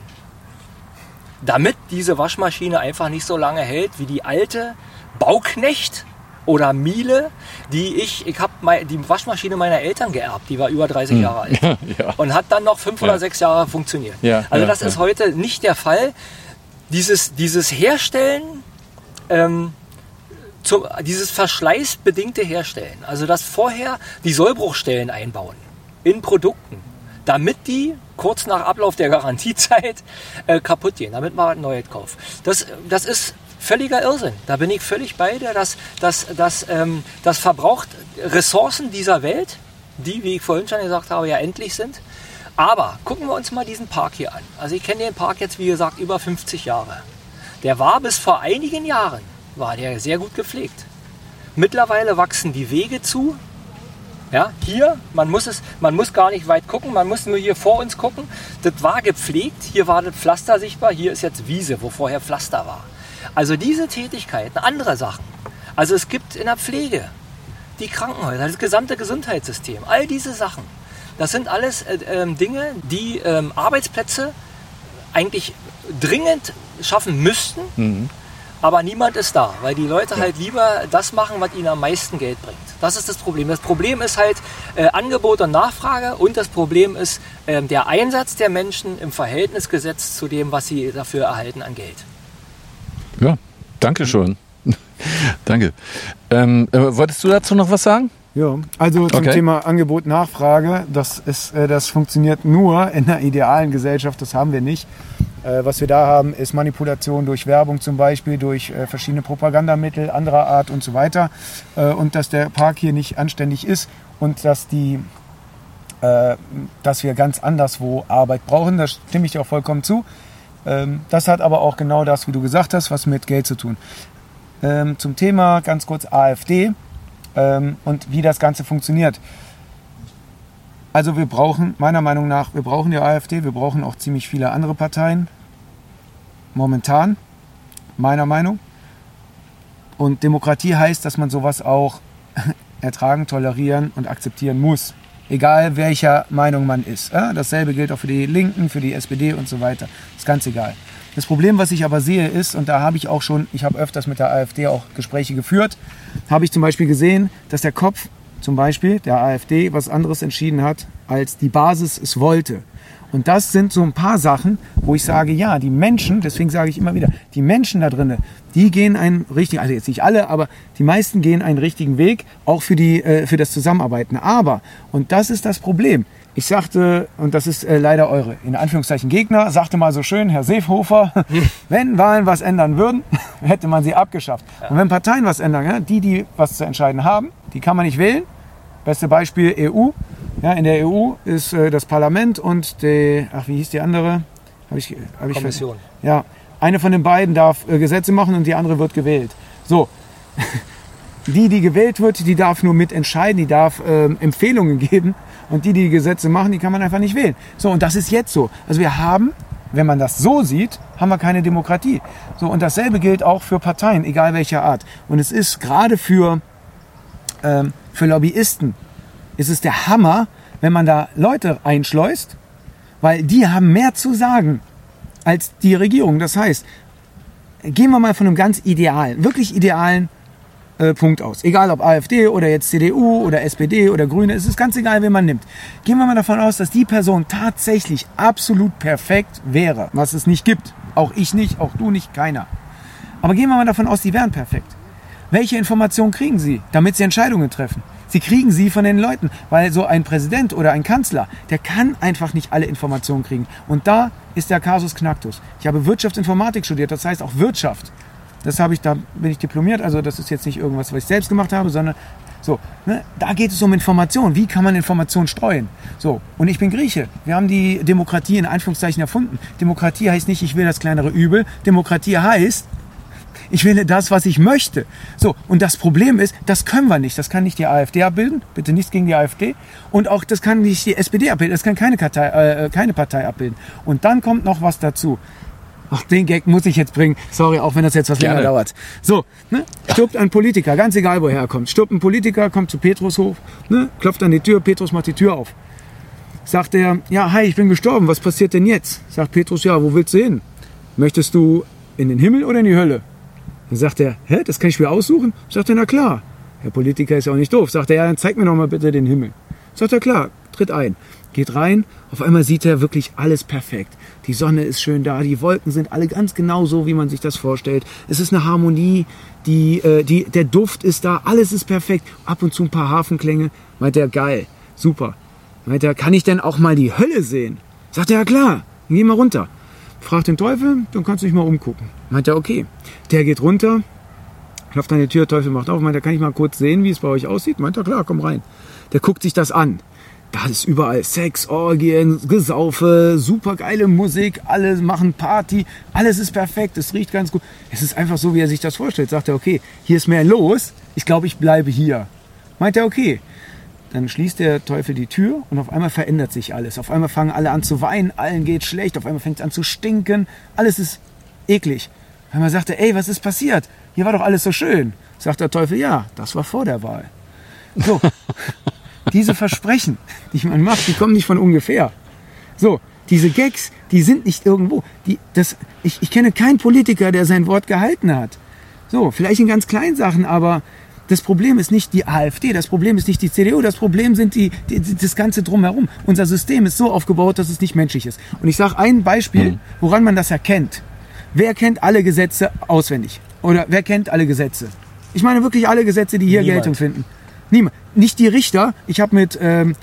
Damit diese Waschmaschine einfach nicht so lange hält wie die alte Bauknecht oder Miele, die ich, ich habe die Waschmaschine meiner Eltern geerbt, die war über 30 Jahre alt ja. und hat dann noch fünf Ja. oder sechs Jahre funktioniert. Ja, also ja, das ja. ist heute nicht der Fall. Dieses, dieses Herstellen, ähm, zum, dieses verschleißbedingte Herstellen, also das vorher die Sollbruchstellen einbauen in Produkten, damit die kurz nach Ablauf der Garantiezeit äh, kaputt gehen, damit man ein neues kauft. Das, das ist völliger Irrsinn. Da bin ich völlig bei dir. Das, das, das, ähm, das verbraucht Ressourcen dieser Welt, die, wie ich vorhin schon gesagt habe, ja endlich sind. Aber gucken wir uns mal diesen Park hier an. Also ich kenne den Park jetzt, wie gesagt, über 50 Jahre. der war bis vor einigen Jahren, war der sehr gut gepflegt. Mittlerweile wachsen die Wege zu. Ja, hier, man muss, es, man muss gar nicht weit gucken, man muss nur hier vor uns gucken. Das war gepflegt, hier war das Pflaster sichtbar, hier ist jetzt Wiese, wo vorher Pflaster war. Also diese Tätigkeiten, andere Sachen. Also es gibt in der Pflege, die Krankenhäuser, das gesamte Gesundheitssystem, all diese Sachen. Das sind alles äh, äh, Dinge, die äh, Arbeitsplätze eigentlich dringend schaffen müssten. Mhm. Aber niemand ist da, weil die Leute halt lieber das machen, was ihnen am meisten Geld bringt. Das ist das Problem. Das Problem ist halt äh, Angebot und Nachfrage und das Problem ist äh, der Einsatz der Menschen im Verhältnis gesetzt zu dem, was sie dafür erhalten an Geld. Ja, danke schon. danke. Ähm, äh, wolltest du dazu noch was sagen? Ja, also zum okay. Thema Angebot Nachfrage, das ist, äh, das funktioniert nur in einer idealen Gesellschaft, das haben wir nicht. Äh, was wir da haben, ist Manipulation durch Werbung zum Beispiel, durch äh, verschiedene Propagandamittel anderer Art und so weiter. Äh, und dass der Park hier nicht anständig ist und dass die dass wir ganz anderswo Arbeit brauchen, da stimme ich dir auch vollkommen zu. Ähm, das hat aber auch genau das, wie du gesagt hast, was mit Geld zu tun. Ähm, zum Thema ganz kurz AfD ähm, und wie das Ganze funktioniert. Also wir brauchen, meiner Meinung nach, wir brauchen die AfD, wir brauchen auch ziemlich viele andere Parteien. Momentan, meiner Meinung. Und Demokratie heißt, dass man sowas auch ertragen, tolerieren und akzeptieren muss. Egal welcher Meinung man ist. Dasselbe gilt auch für die Linken, für die SPD und so weiter. Ist ganz egal. Das Problem, was ich aber sehe, ist, und da habe ich auch schon, ich habe öfters mit der AfD auch Gespräche geführt, habe ich zum Beispiel gesehen, dass der Kopf zum Beispiel der AfD was anderes entschieden hat, als die Basis es wollte. Und das sind so ein paar Sachen, wo ich sage, ja, die Menschen, deswegen sage ich immer wieder, die Menschen da drinnen, die gehen einen richtigen, also jetzt nicht alle, aber die meisten gehen einen richtigen Weg, auch für, die, äh, für das Zusammenarbeiten. Aber, und das ist das Problem, ich sagte, und das ist äh, leider eure, in Anführungszeichen Gegner, sagte mal so schön, Herr Seehofer, wenn Wahlen was ändern würden, hätte man sie abgeschafft. Ja. Und wenn Parteien was ändern, ja, die, die was zu entscheiden haben, die kann man nicht wählen. Beste Beispiel EU. Ja, in der EU ist äh, das Parlament und die, ach, wie hieß die andere? Hab ich, hab ich Kommission. Ja, eine von den beiden darf äh, Gesetze machen und die andere wird gewählt. So. Die, die gewählt wird, die darf nur mitentscheiden, die darf ähm, Empfehlungen geben und die, die Gesetze machen, die kann man einfach nicht wählen. So, und das ist jetzt so. Also wir haben, wenn man das so sieht, haben wir keine Demokratie. So, und dasselbe gilt auch für Parteien, egal welcher Art. Und es ist gerade für, ähm, für Lobbyisten, ist es der Hammer, wenn man da Leute einschleust, weil die haben mehr zu sagen als die Regierung. Das heißt, gehen wir mal von einem ganz idealen, wirklich idealen äh, Punkt aus. Egal ob AfD oder jetzt CDU oder SPD oder Grüne, es ist ganz egal, wen man nimmt. Gehen wir mal davon aus, dass die Person tatsächlich absolut perfekt wäre, was es nicht gibt. Auch ich nicht, auch du nicht, keiner. Aber gehen wir mal davon aus, die wären perfekt. Welche Informationen kriegen sie, damit sie Entscheidungen treffen? Sie kriegen sie von den Leuten, weil so ein Präsident oder ein Kanzler, der kann einfach nicht alle Informationen kriegen. Und da ist der Kasus Knacktus. Ich habe Wirtschaftsinformatik studiert, das heißt auch Wirtschaft. Das habe ich, da bin ich diplomiert, also das ist jetzt nicht irgendwas, was ich selbst gemacht habe, sondern so, ne, da geht es um Information. Wie kann man Information streuen? So, und ich bin Grieche. Wir haben die Demokratie in Anführungszeichen erfunden. Demokratie heißt nicht, ich will das kleinere Übel. Demokratie heißt, ich will das, was ich möchte. So, und das Problem ist, das können wir nicht. Das kann nicht die AfD abbilden. Bitte nichts gegen die AfD. Und auch das kann nicht die SPD abbilden. Das kann keine, Partei, äh, keine Partei abbilden. Und dann kommt noch was dazu. Ach, den Gag muss ich jetzt bringen. Sorry, auch wenn das jetzt was Gerne. länger dauert. So, ne? stirbt ein Politiker, ganz egal woher er kommt. Stirbt ein Politiker, kommt zu Petrus hoch, ne? klopft an die Tür, Petrus macht die Tür auf. Sagt er, ja, hi, ich bin gestorben, was passiert denn jetzt? Sagt Petrus, ja, wo willst du hin? Möchtest du in den Himmel oder in die Hölle? Dann sagt er, hä, das kann ich mir aussuchen? Sagt er, na klar. Der Politiker ist ja auch nicht doof. Sagt er, ja, dann zeig mir doch mal bitte den Himmel. Sagt er, klar, tritt ein. Geht rein, auf einmal sieht er wirklich alles perfekt. Die Sonne ist schön da, die Wolken sind alle ganz genau so, wie man sich das vorstellt. Es ist eine Harmonie, die, äh, die, der Duft ist da, alles ist perfekt. Ab und zu ein paar Hafenklänge. Meint er, geil, super. Meint er, kann ich denn auch mal die Hölle sehen? Sagt er, ja klar, geh mal runter. Fragt den Teufel, dann kannst du dich mal umgucken. Meint er, okay. Der geht runter, klopft an die Tür, Teufel macht auf, meint er, kann ich mal kurz sehen, wie es bei euch aussieht? Meint er, klar, komm rein. Der guckt sich das an da ist überall Sex, Orgien, Gesaufe, super geile Musik, alle machen Party, alles ist perfekt, es riecht ganz gut. Es ist einfach so, wie er sich das vorstellt. Sagt er, okay, hier ist mehr los, ich glaube, ich bleibe hier. Meint er, okay. Dann schließt der Teufel die Tür und auf einmal verändert sich alles. Auf einmal fangen alle an zu weinen, allen geht schlecht, auf einmal fängt es an zu stinken, alles ist eklig. Wenn man sagte, ey, was ist passiert? Hier war doch alles so schön. Sagt der Teufel, ja, das war vor der Wahl. So, diese Versprechen, die man macht, die kommen nicht von ungefähr. So, diese Gags, die sind nicht irgendwo. Die, das, ich, ich kenne keinen Politiker, der sein Wort gehalten hat. So, vielleicht in ganz kleinen Sachen, aber das Problem ist nicht die AfD, das Problem ist nicht die CDU, das Problem sind die, die das Ganze drumherum. Unser System ist so aufgebaut, dass es nicht menschlich ist. Und ich sage ein Beispiel, mhm. woran man das erkennt. Wer kennt alle Gesetze auswendig? Oder wer kennt alle Gesetze? Ich meine wirklich alle Gesetze, die hier Niemand. Geltung finden. Niemand. Nicht die Richter. Ich habe mit, ähm,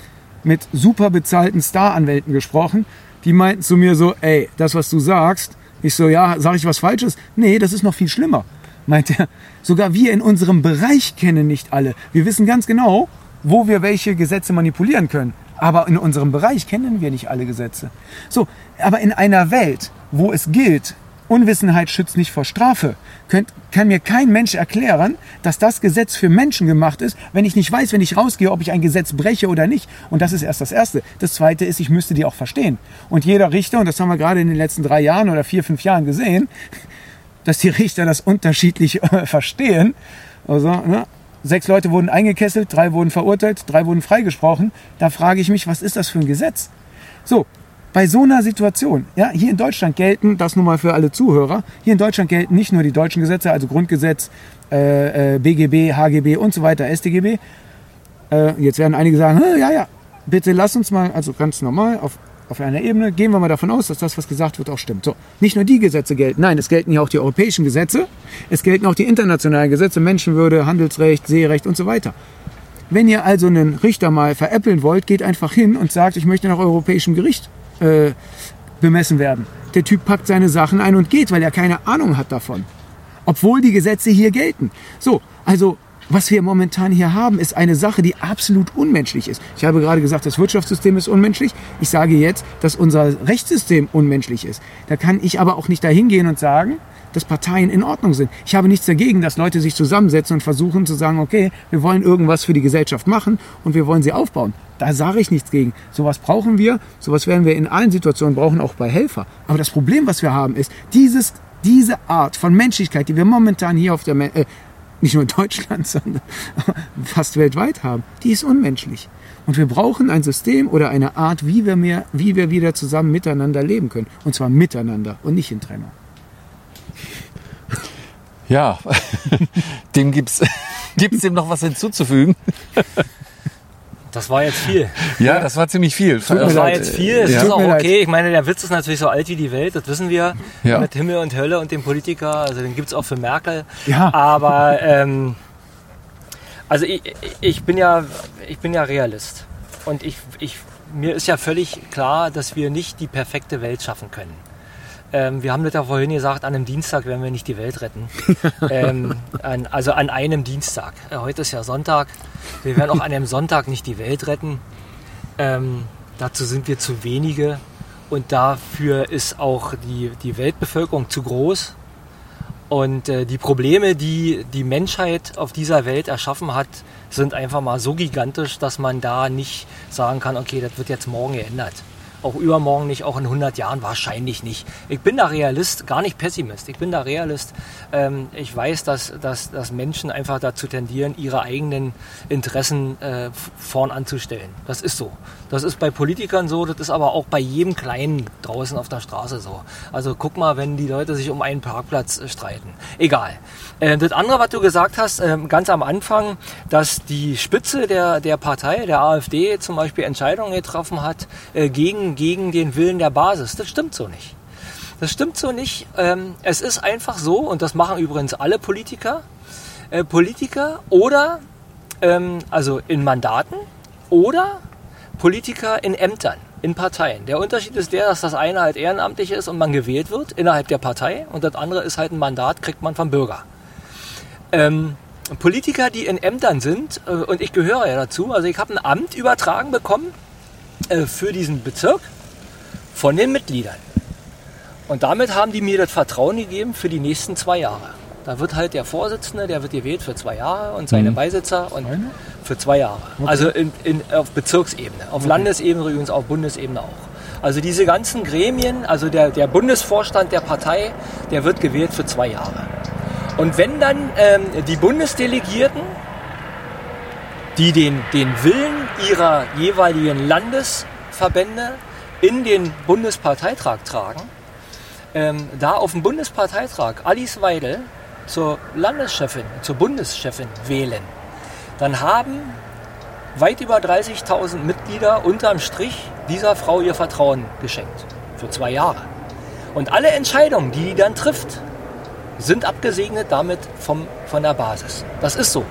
mit super bezahlten Star-Anwälten gesprochen. Die meinten zu mir so, ey, das, was du sagst, ich so, ja, sage ich was Falsches? Nee, das ist noch viel schlimmer meint er, sogar wir in unserem Bereich kennen nicht alle. Wir wissen ganz genau, wo wir welche Gesetze manipulieren können. Aber in unserem Bereich kennen wir nicht alle Gesetze. So, aber in einer Welt, wo es gilt, Unwissenheit schützt nicht vor Strafe, könnt, kann mir kein Mensch erklären, dass das Gesetz für Menschen gemacht ist, wenn ich nicht weiß, wenn ich rausgehe, ob ich ein Gesetz breche oder nicht. Und das ist erst das Erste. Das Zweite ist, ich müsste die auch verstehen. Und jeder Richter, und das haben wir gerade in den letzten drei Jahren oder vier, fünf Jahren gesehen, dass die Richter das unterschiedlich äh, verstehen. Also, ne? Sechs Leute wurden eingekesselt, drei wurden verurteilt, drei wurden freigesprochen. Da frage ich mich, was ist das für ein Gesetz? So, bei so einer Situation, ja, hier in Deutschland gelten, das nun mal für alle Zuhörer, hier in Deutschland gelten nicht nur die deutschen Gesetze, also Grundgesetz, äh, äh, BGB, HGB und so weiter, StGB. Äh, jetzt werden einige sagen, ja, ja, bitte lass uns mal, also ganz normal, auf auf einer Ebene. Gehen wir mal davon aus, dass das, was gesagt wird, auch stimmt. So, nicht nur die Gesetze gelten, nein, es gelten ja auch die europäischen Gesetze, es gelten auch die internationalen Gesetze, Menschenwürde, Handelsrecht, Seerecht und so weiter. Wenn ihr also einen Richter mal veräppeln wollt, geht einfach hin und sagt, ich möchte nach europäischem Gericht äh, bemessen werden. Der Typ packt seine Sachen ein und geht, weil er keine Ahnung hat davon. Obwohl die Gesetze hier gelten. So, also was wir momentan hier haben, ist eine Sache, die absolut unmenschlich ist. Ich habe gerade gesagt, das Wirtschaftssystem ist unmenschlich. Ich sage jetzt, dass unser Rechtssystem unmenschlich ist. Da kann ich aber auch nicht dahin gehen und sagen, dass Parteien in Ordnung sind. Ich habe nichts dagegen, dass Leute sich zusammensetzen und versuchen zu sagen, okay, wir wollen irgendwas für die Gesellschaft machen und wir wollen sie aufbauen. Da sage ich nichts gegen. Sowas brauchen wir, sowas werden wir in allen Situationen brauchen, auch bei Helfer. Aber das Problem, was wir haben, ist, dieses, diese Art von Menschlichkeit, die wir momentan hier auf der, äh, nicht nur in Deutschland, sondern fast weltweit haben, die ist unmenschlich. Und wir brauchen ein System oder eine Art, wie wir, mehr, wie wir wieder zusammen miteinander leben können. Und zwar miteinander und nicht in Trennung. Ja, dem gibt es dem noch was hinzuzufügen. Das war jetzt viel. Ja, das war ziemlich viel. Tut das war jetzt viel. Es ja. ist auch okay. Ich meine, der Witz ist natürlich so alt wie die Welt, das wissen wir. Ja. Mit Himmel und Hölle und dem Politiker. Also den gibt es auch für Merkel. Ja. Aber ähm, also ich, ich, bin ja, ich bin ja Realist. Und ich, ich, mir ist ja völlig klar, dass wir nicht die perfekte Welt schaffen können. Ähm, wir haben das ja vorhin gesagt, an einem Dienstag werden wir nicht die Welt retten. ähm, an, also an einem Dienstag. Äh, heute ist ja Sonntag. Wir werden auch an einem Sonntag nicht die Welt retten. Ähm, dazu sind wir zu wenige und dafür ist auch die, die Weltbevölkerung zu groß. Und äh, die Probleme, die die Menschheit auf dieser Welt erschaffen hat, sind einfach mal so gigantisch, dass man da nicht sagen kann, okay, das wird jetzt morgen geändert auch übermorgen nicht, auch in 100 Jahren wahrscheinlich nicht. Ich bin da Realist, gar nicht Pessimist. Ich bin da Realist. Ähm, ich weiß, dass, dass, dass Menschen einfach dazu tendieren, ihre eigenen Interessen äh, vorn anzustellen. Das ist so. Das ist bei Politikern so, das ist aber auch bei jedem Kleinen draußen auf der Straße so. Also guck mal, wenn die Leute sich um einen Parkplatz äh, streiten. Egal. Äh, das andere, was du gesagt hast, äh, ganz am Anfang, dass die Spitze der, der Partei, der AfD zum Beispiel Entscheidungen getroffen hat äh, gegen den Willen der Basis. Das stimmt so nicht. Das stimmt so nicht. Ähm, es ist einfach so, und das machen übrigens alle Politiker, äh, Politiker oder, ähm, also in Mandaten oder Politiker in Ämtern, in Parteien. Der Unterschied ist der, dass das eine halt ehrenamtlich ist und man gewählt wird innerhalb der Partei und das andere ist halt ein Mandat, kriegt man vom Bürger. Ähm, Politiker, die in Ämtern sind, äh, und ich gehöre ja dazu, also ich habe ein Amt übertragen bekommen äh, für diesen Bezirk von den Mitgliedern. Und damit haben die mir das Vertrauen gegeben für die nächsten zwei Jahre. Da wird halt der Vorsitzende, der wird gewählt für zwei Jahre und seine Mhm. Beisitzer und für zwei Jahre. Also in, in, auf Bezirksebene, auf Landesebene übrigens, auf Bundesebene auch. Also diese ganzen Gremien, also der, der Bundesvorstand der Partei, der wird gewählt für zwei Jahre. Und wenn dann ähm, die Bundesdelegierten, die den, den Willen ihrer jeweiligen Landesverbände in den Bundesparteitrag tragen, ähm, da auf dem Bundesparteitag Alice Weidel zur Landeschefin, zur Bundeschefin wählen, dann haben weit über 30.000 Mitglieder unterm Strich dieser Frau ihr Vertrauen geschenkt. Für zwei Jahre. Und alle Entscheidungen, die die dann trifft, sind abgesegnet damit vom, von der Basis. Das ist so.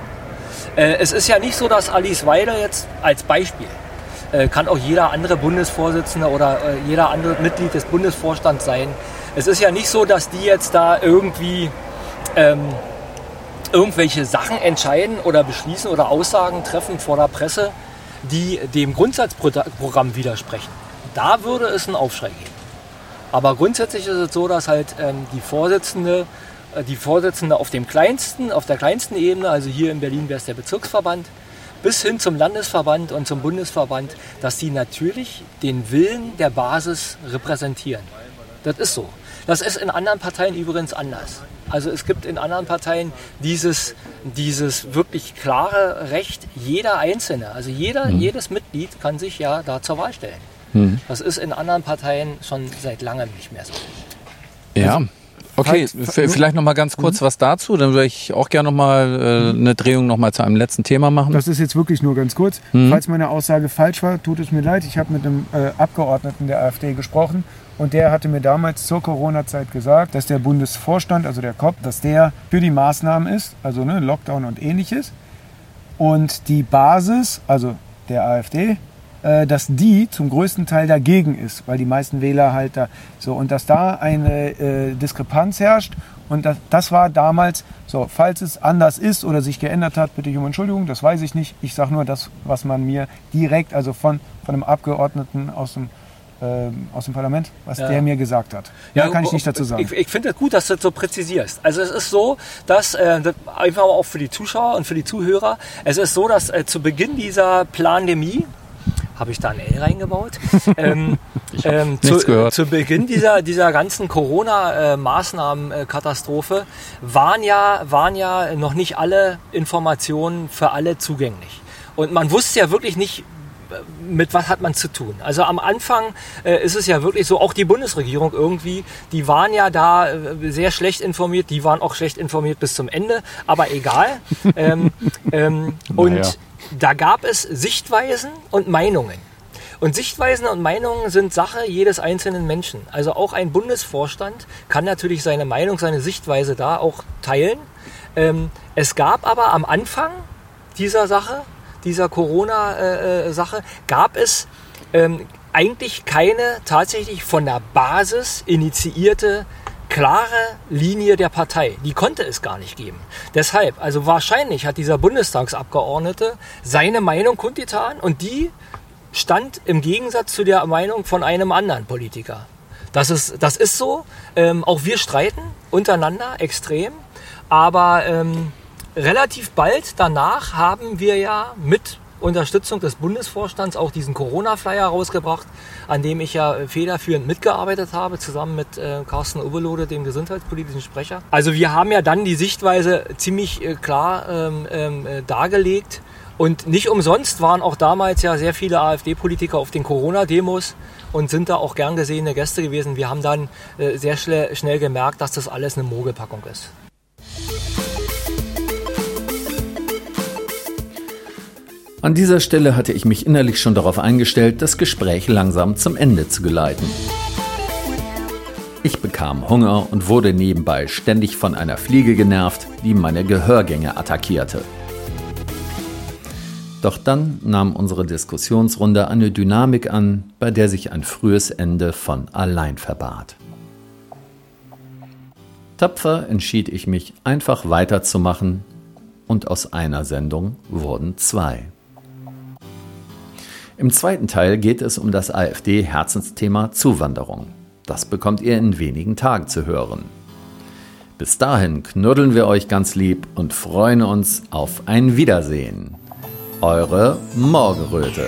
Äh, es ist ja nicht so, dass Alice Weidel jetzt als Beispiel äh, kann auch jeder andere Bundesvorsitzende oder äh, jeder andere Mitglied des Bundesvorstands sein. Es ist ja nicht so, dass die jetzt da irgendwie ähm, irgendwelche Sachen entscheiden oder beschließen oder Aussagen treffen vor der Presse, die dem Grundsatzprogramm widersprechen. Da würde es einen Aufschrei geben. Aber grundsätzlich ist es so, dass halt ähm, die Vorsitzende, die Vorsitzende auf dem kleinsten, auf der kleinsten Ebene, also hier in Berlin wäre es der Bezirksverband, bis hin zum Landesverband und zum Bundesverband, dass die natürlich den Willen der Basis repräsentieren. Das ist so. Das ist in anderen Parteien übrigens anders. Also es gibt in anderen Parteien dieses, dieses wirklich klare Recht, jeder Einzelne, also jeder, jedes Mitglied kann sich ja da zur Wahl stellen. Das ist in anderen Parteien schon seit langem nicht mehr so. Ja. Okay, v- vielleicht noch mal ganz kurz was dazu. Dann würde ich auch gerne noch mal äh, eine Drehung noch mal zu einem letzten Thema machen. Das ist jetzt wirklich nur ganz kurz. Falls meine Aussage falsch war, tut es mir leid. Ich habe mit einem äh, Abgeordneten der AfD gesprochen und der hatte mir damals zur Corona-Zeit gesagt, dass der Bundesvorstand, also der COP, dass der für die Maßnahmen ist, also ne, Lockdown und ähnliches. Und die Basis, also der AfD, dass die zum größten Teil dagegen ist, weil die meisten Wähler halt da so und dass da eine äh, Diskrepanz herrscht und das, das war damals so, falls es anders ist oder sich geändert hat, bitte ich um Entschuldigung, das weiß ich nicht. Ich sage nur das, was man mir direkt, also von, von einem Abgeordneten aus dem, ähm, aus dem Parlament, was Ja. der mir gesagt hat. Ja, kann ich nicht dazu sagen. Ich, ich finde es gut, dass du das so präzisierst. Also es ist so, dass, äh, das einfach auch für die Zuschauer und für die Zuhörer, es ist so, dass äh, zu Beginn dieser Pandemie, habe ich da ein L reingebaut, ähm, ähm, zu, zu Beginn dieser, dieser ganzen Corona-Maßnahmen-Katastrophe waren ja, waren ja noch nicht alle Informationen für alle zugänglich. Und man wusste ja wirklich nicht, mit was hat man zu tun? Also am Anfang äh, ist es ja wirklich so, auch die Bundesregierung irgendwie, die waren ja da äh, sehr schlecht informiert, die waren auch schlecht informiert bis zum Ende, aber egal. ähm, ähm, und Naja. Da gab es Sichtweisen und Meinungen. Und Sichtweisen und Meinungen sind Sache jedes einzelnen Menschen. Also auch ein Bundesvorstand kann natürlich seine Meinung, seine Sichtweise da auch teilen. Ähm, es gab aber am Anfang dieser Sache, dieser Corona-Sache, gab es ähm, eigentlich keine tatsächlich von der Basis initiierte klare Linie der Partei. Die konnte es gar nicht geben. Deshalb, also wahrscheinlich hat dieser Bundestagsabgeordnete seine Meinung kundgetan und die stand im Gegensatz zu der Meinung von einem anderen Politiker. Das ist, das ist so. Ähm, auch wir streiten untereinander extrem. Aber ähm, relativ bald danach haben wir ja mit Unterstützung des Bundesvorstands auch diesen Corona-Flyer rausgebracht, an dem ich ja äh, federführend mitgearbeitet habe, zusammen mit äh, Carsten Oberlode, dem gesundheitspolitischen Sprecher. Also wir haben ja dann die Sichtweise ziemlich äh, klar ähm, ähm, äh, dargelegt. Und nicht umsonst waren auch damals ja sehr viele AfD-Politiker auf den Corona-Demos und sind da auch gern gesehene Gäste gewesen. Wir haben dann äh, sehr schnell, schnell gemerkt, dass das alles eine Mogelpackung ist. An dieser Stelle hatte ich mich innerlich schon darauf eingestellt, das Gespräch langsam zum Ende zu geleiten. Ich bekam Hunger und wurde nebenbei ständig von einer Fliege genervt, die meine Gehörgänge attackierte. Doch dann nahm unsere Diskussionsrunde eine Dynamik an, bei der sich ein frühes Ende von allein verbat. Tapfer entschied ich mich, einfach weiterzumachen, und aus einer Sendung wurden zwei. Im zweiten Teil geht es um das AfD-Herzensthema Zuwanderung. Das bekommt ihr in wenigen Tagen zu hören. Bis dahin knuddeln wir euch ganz lieb und freuen uns auf ein Wiedersehen. Eure Morgenröte.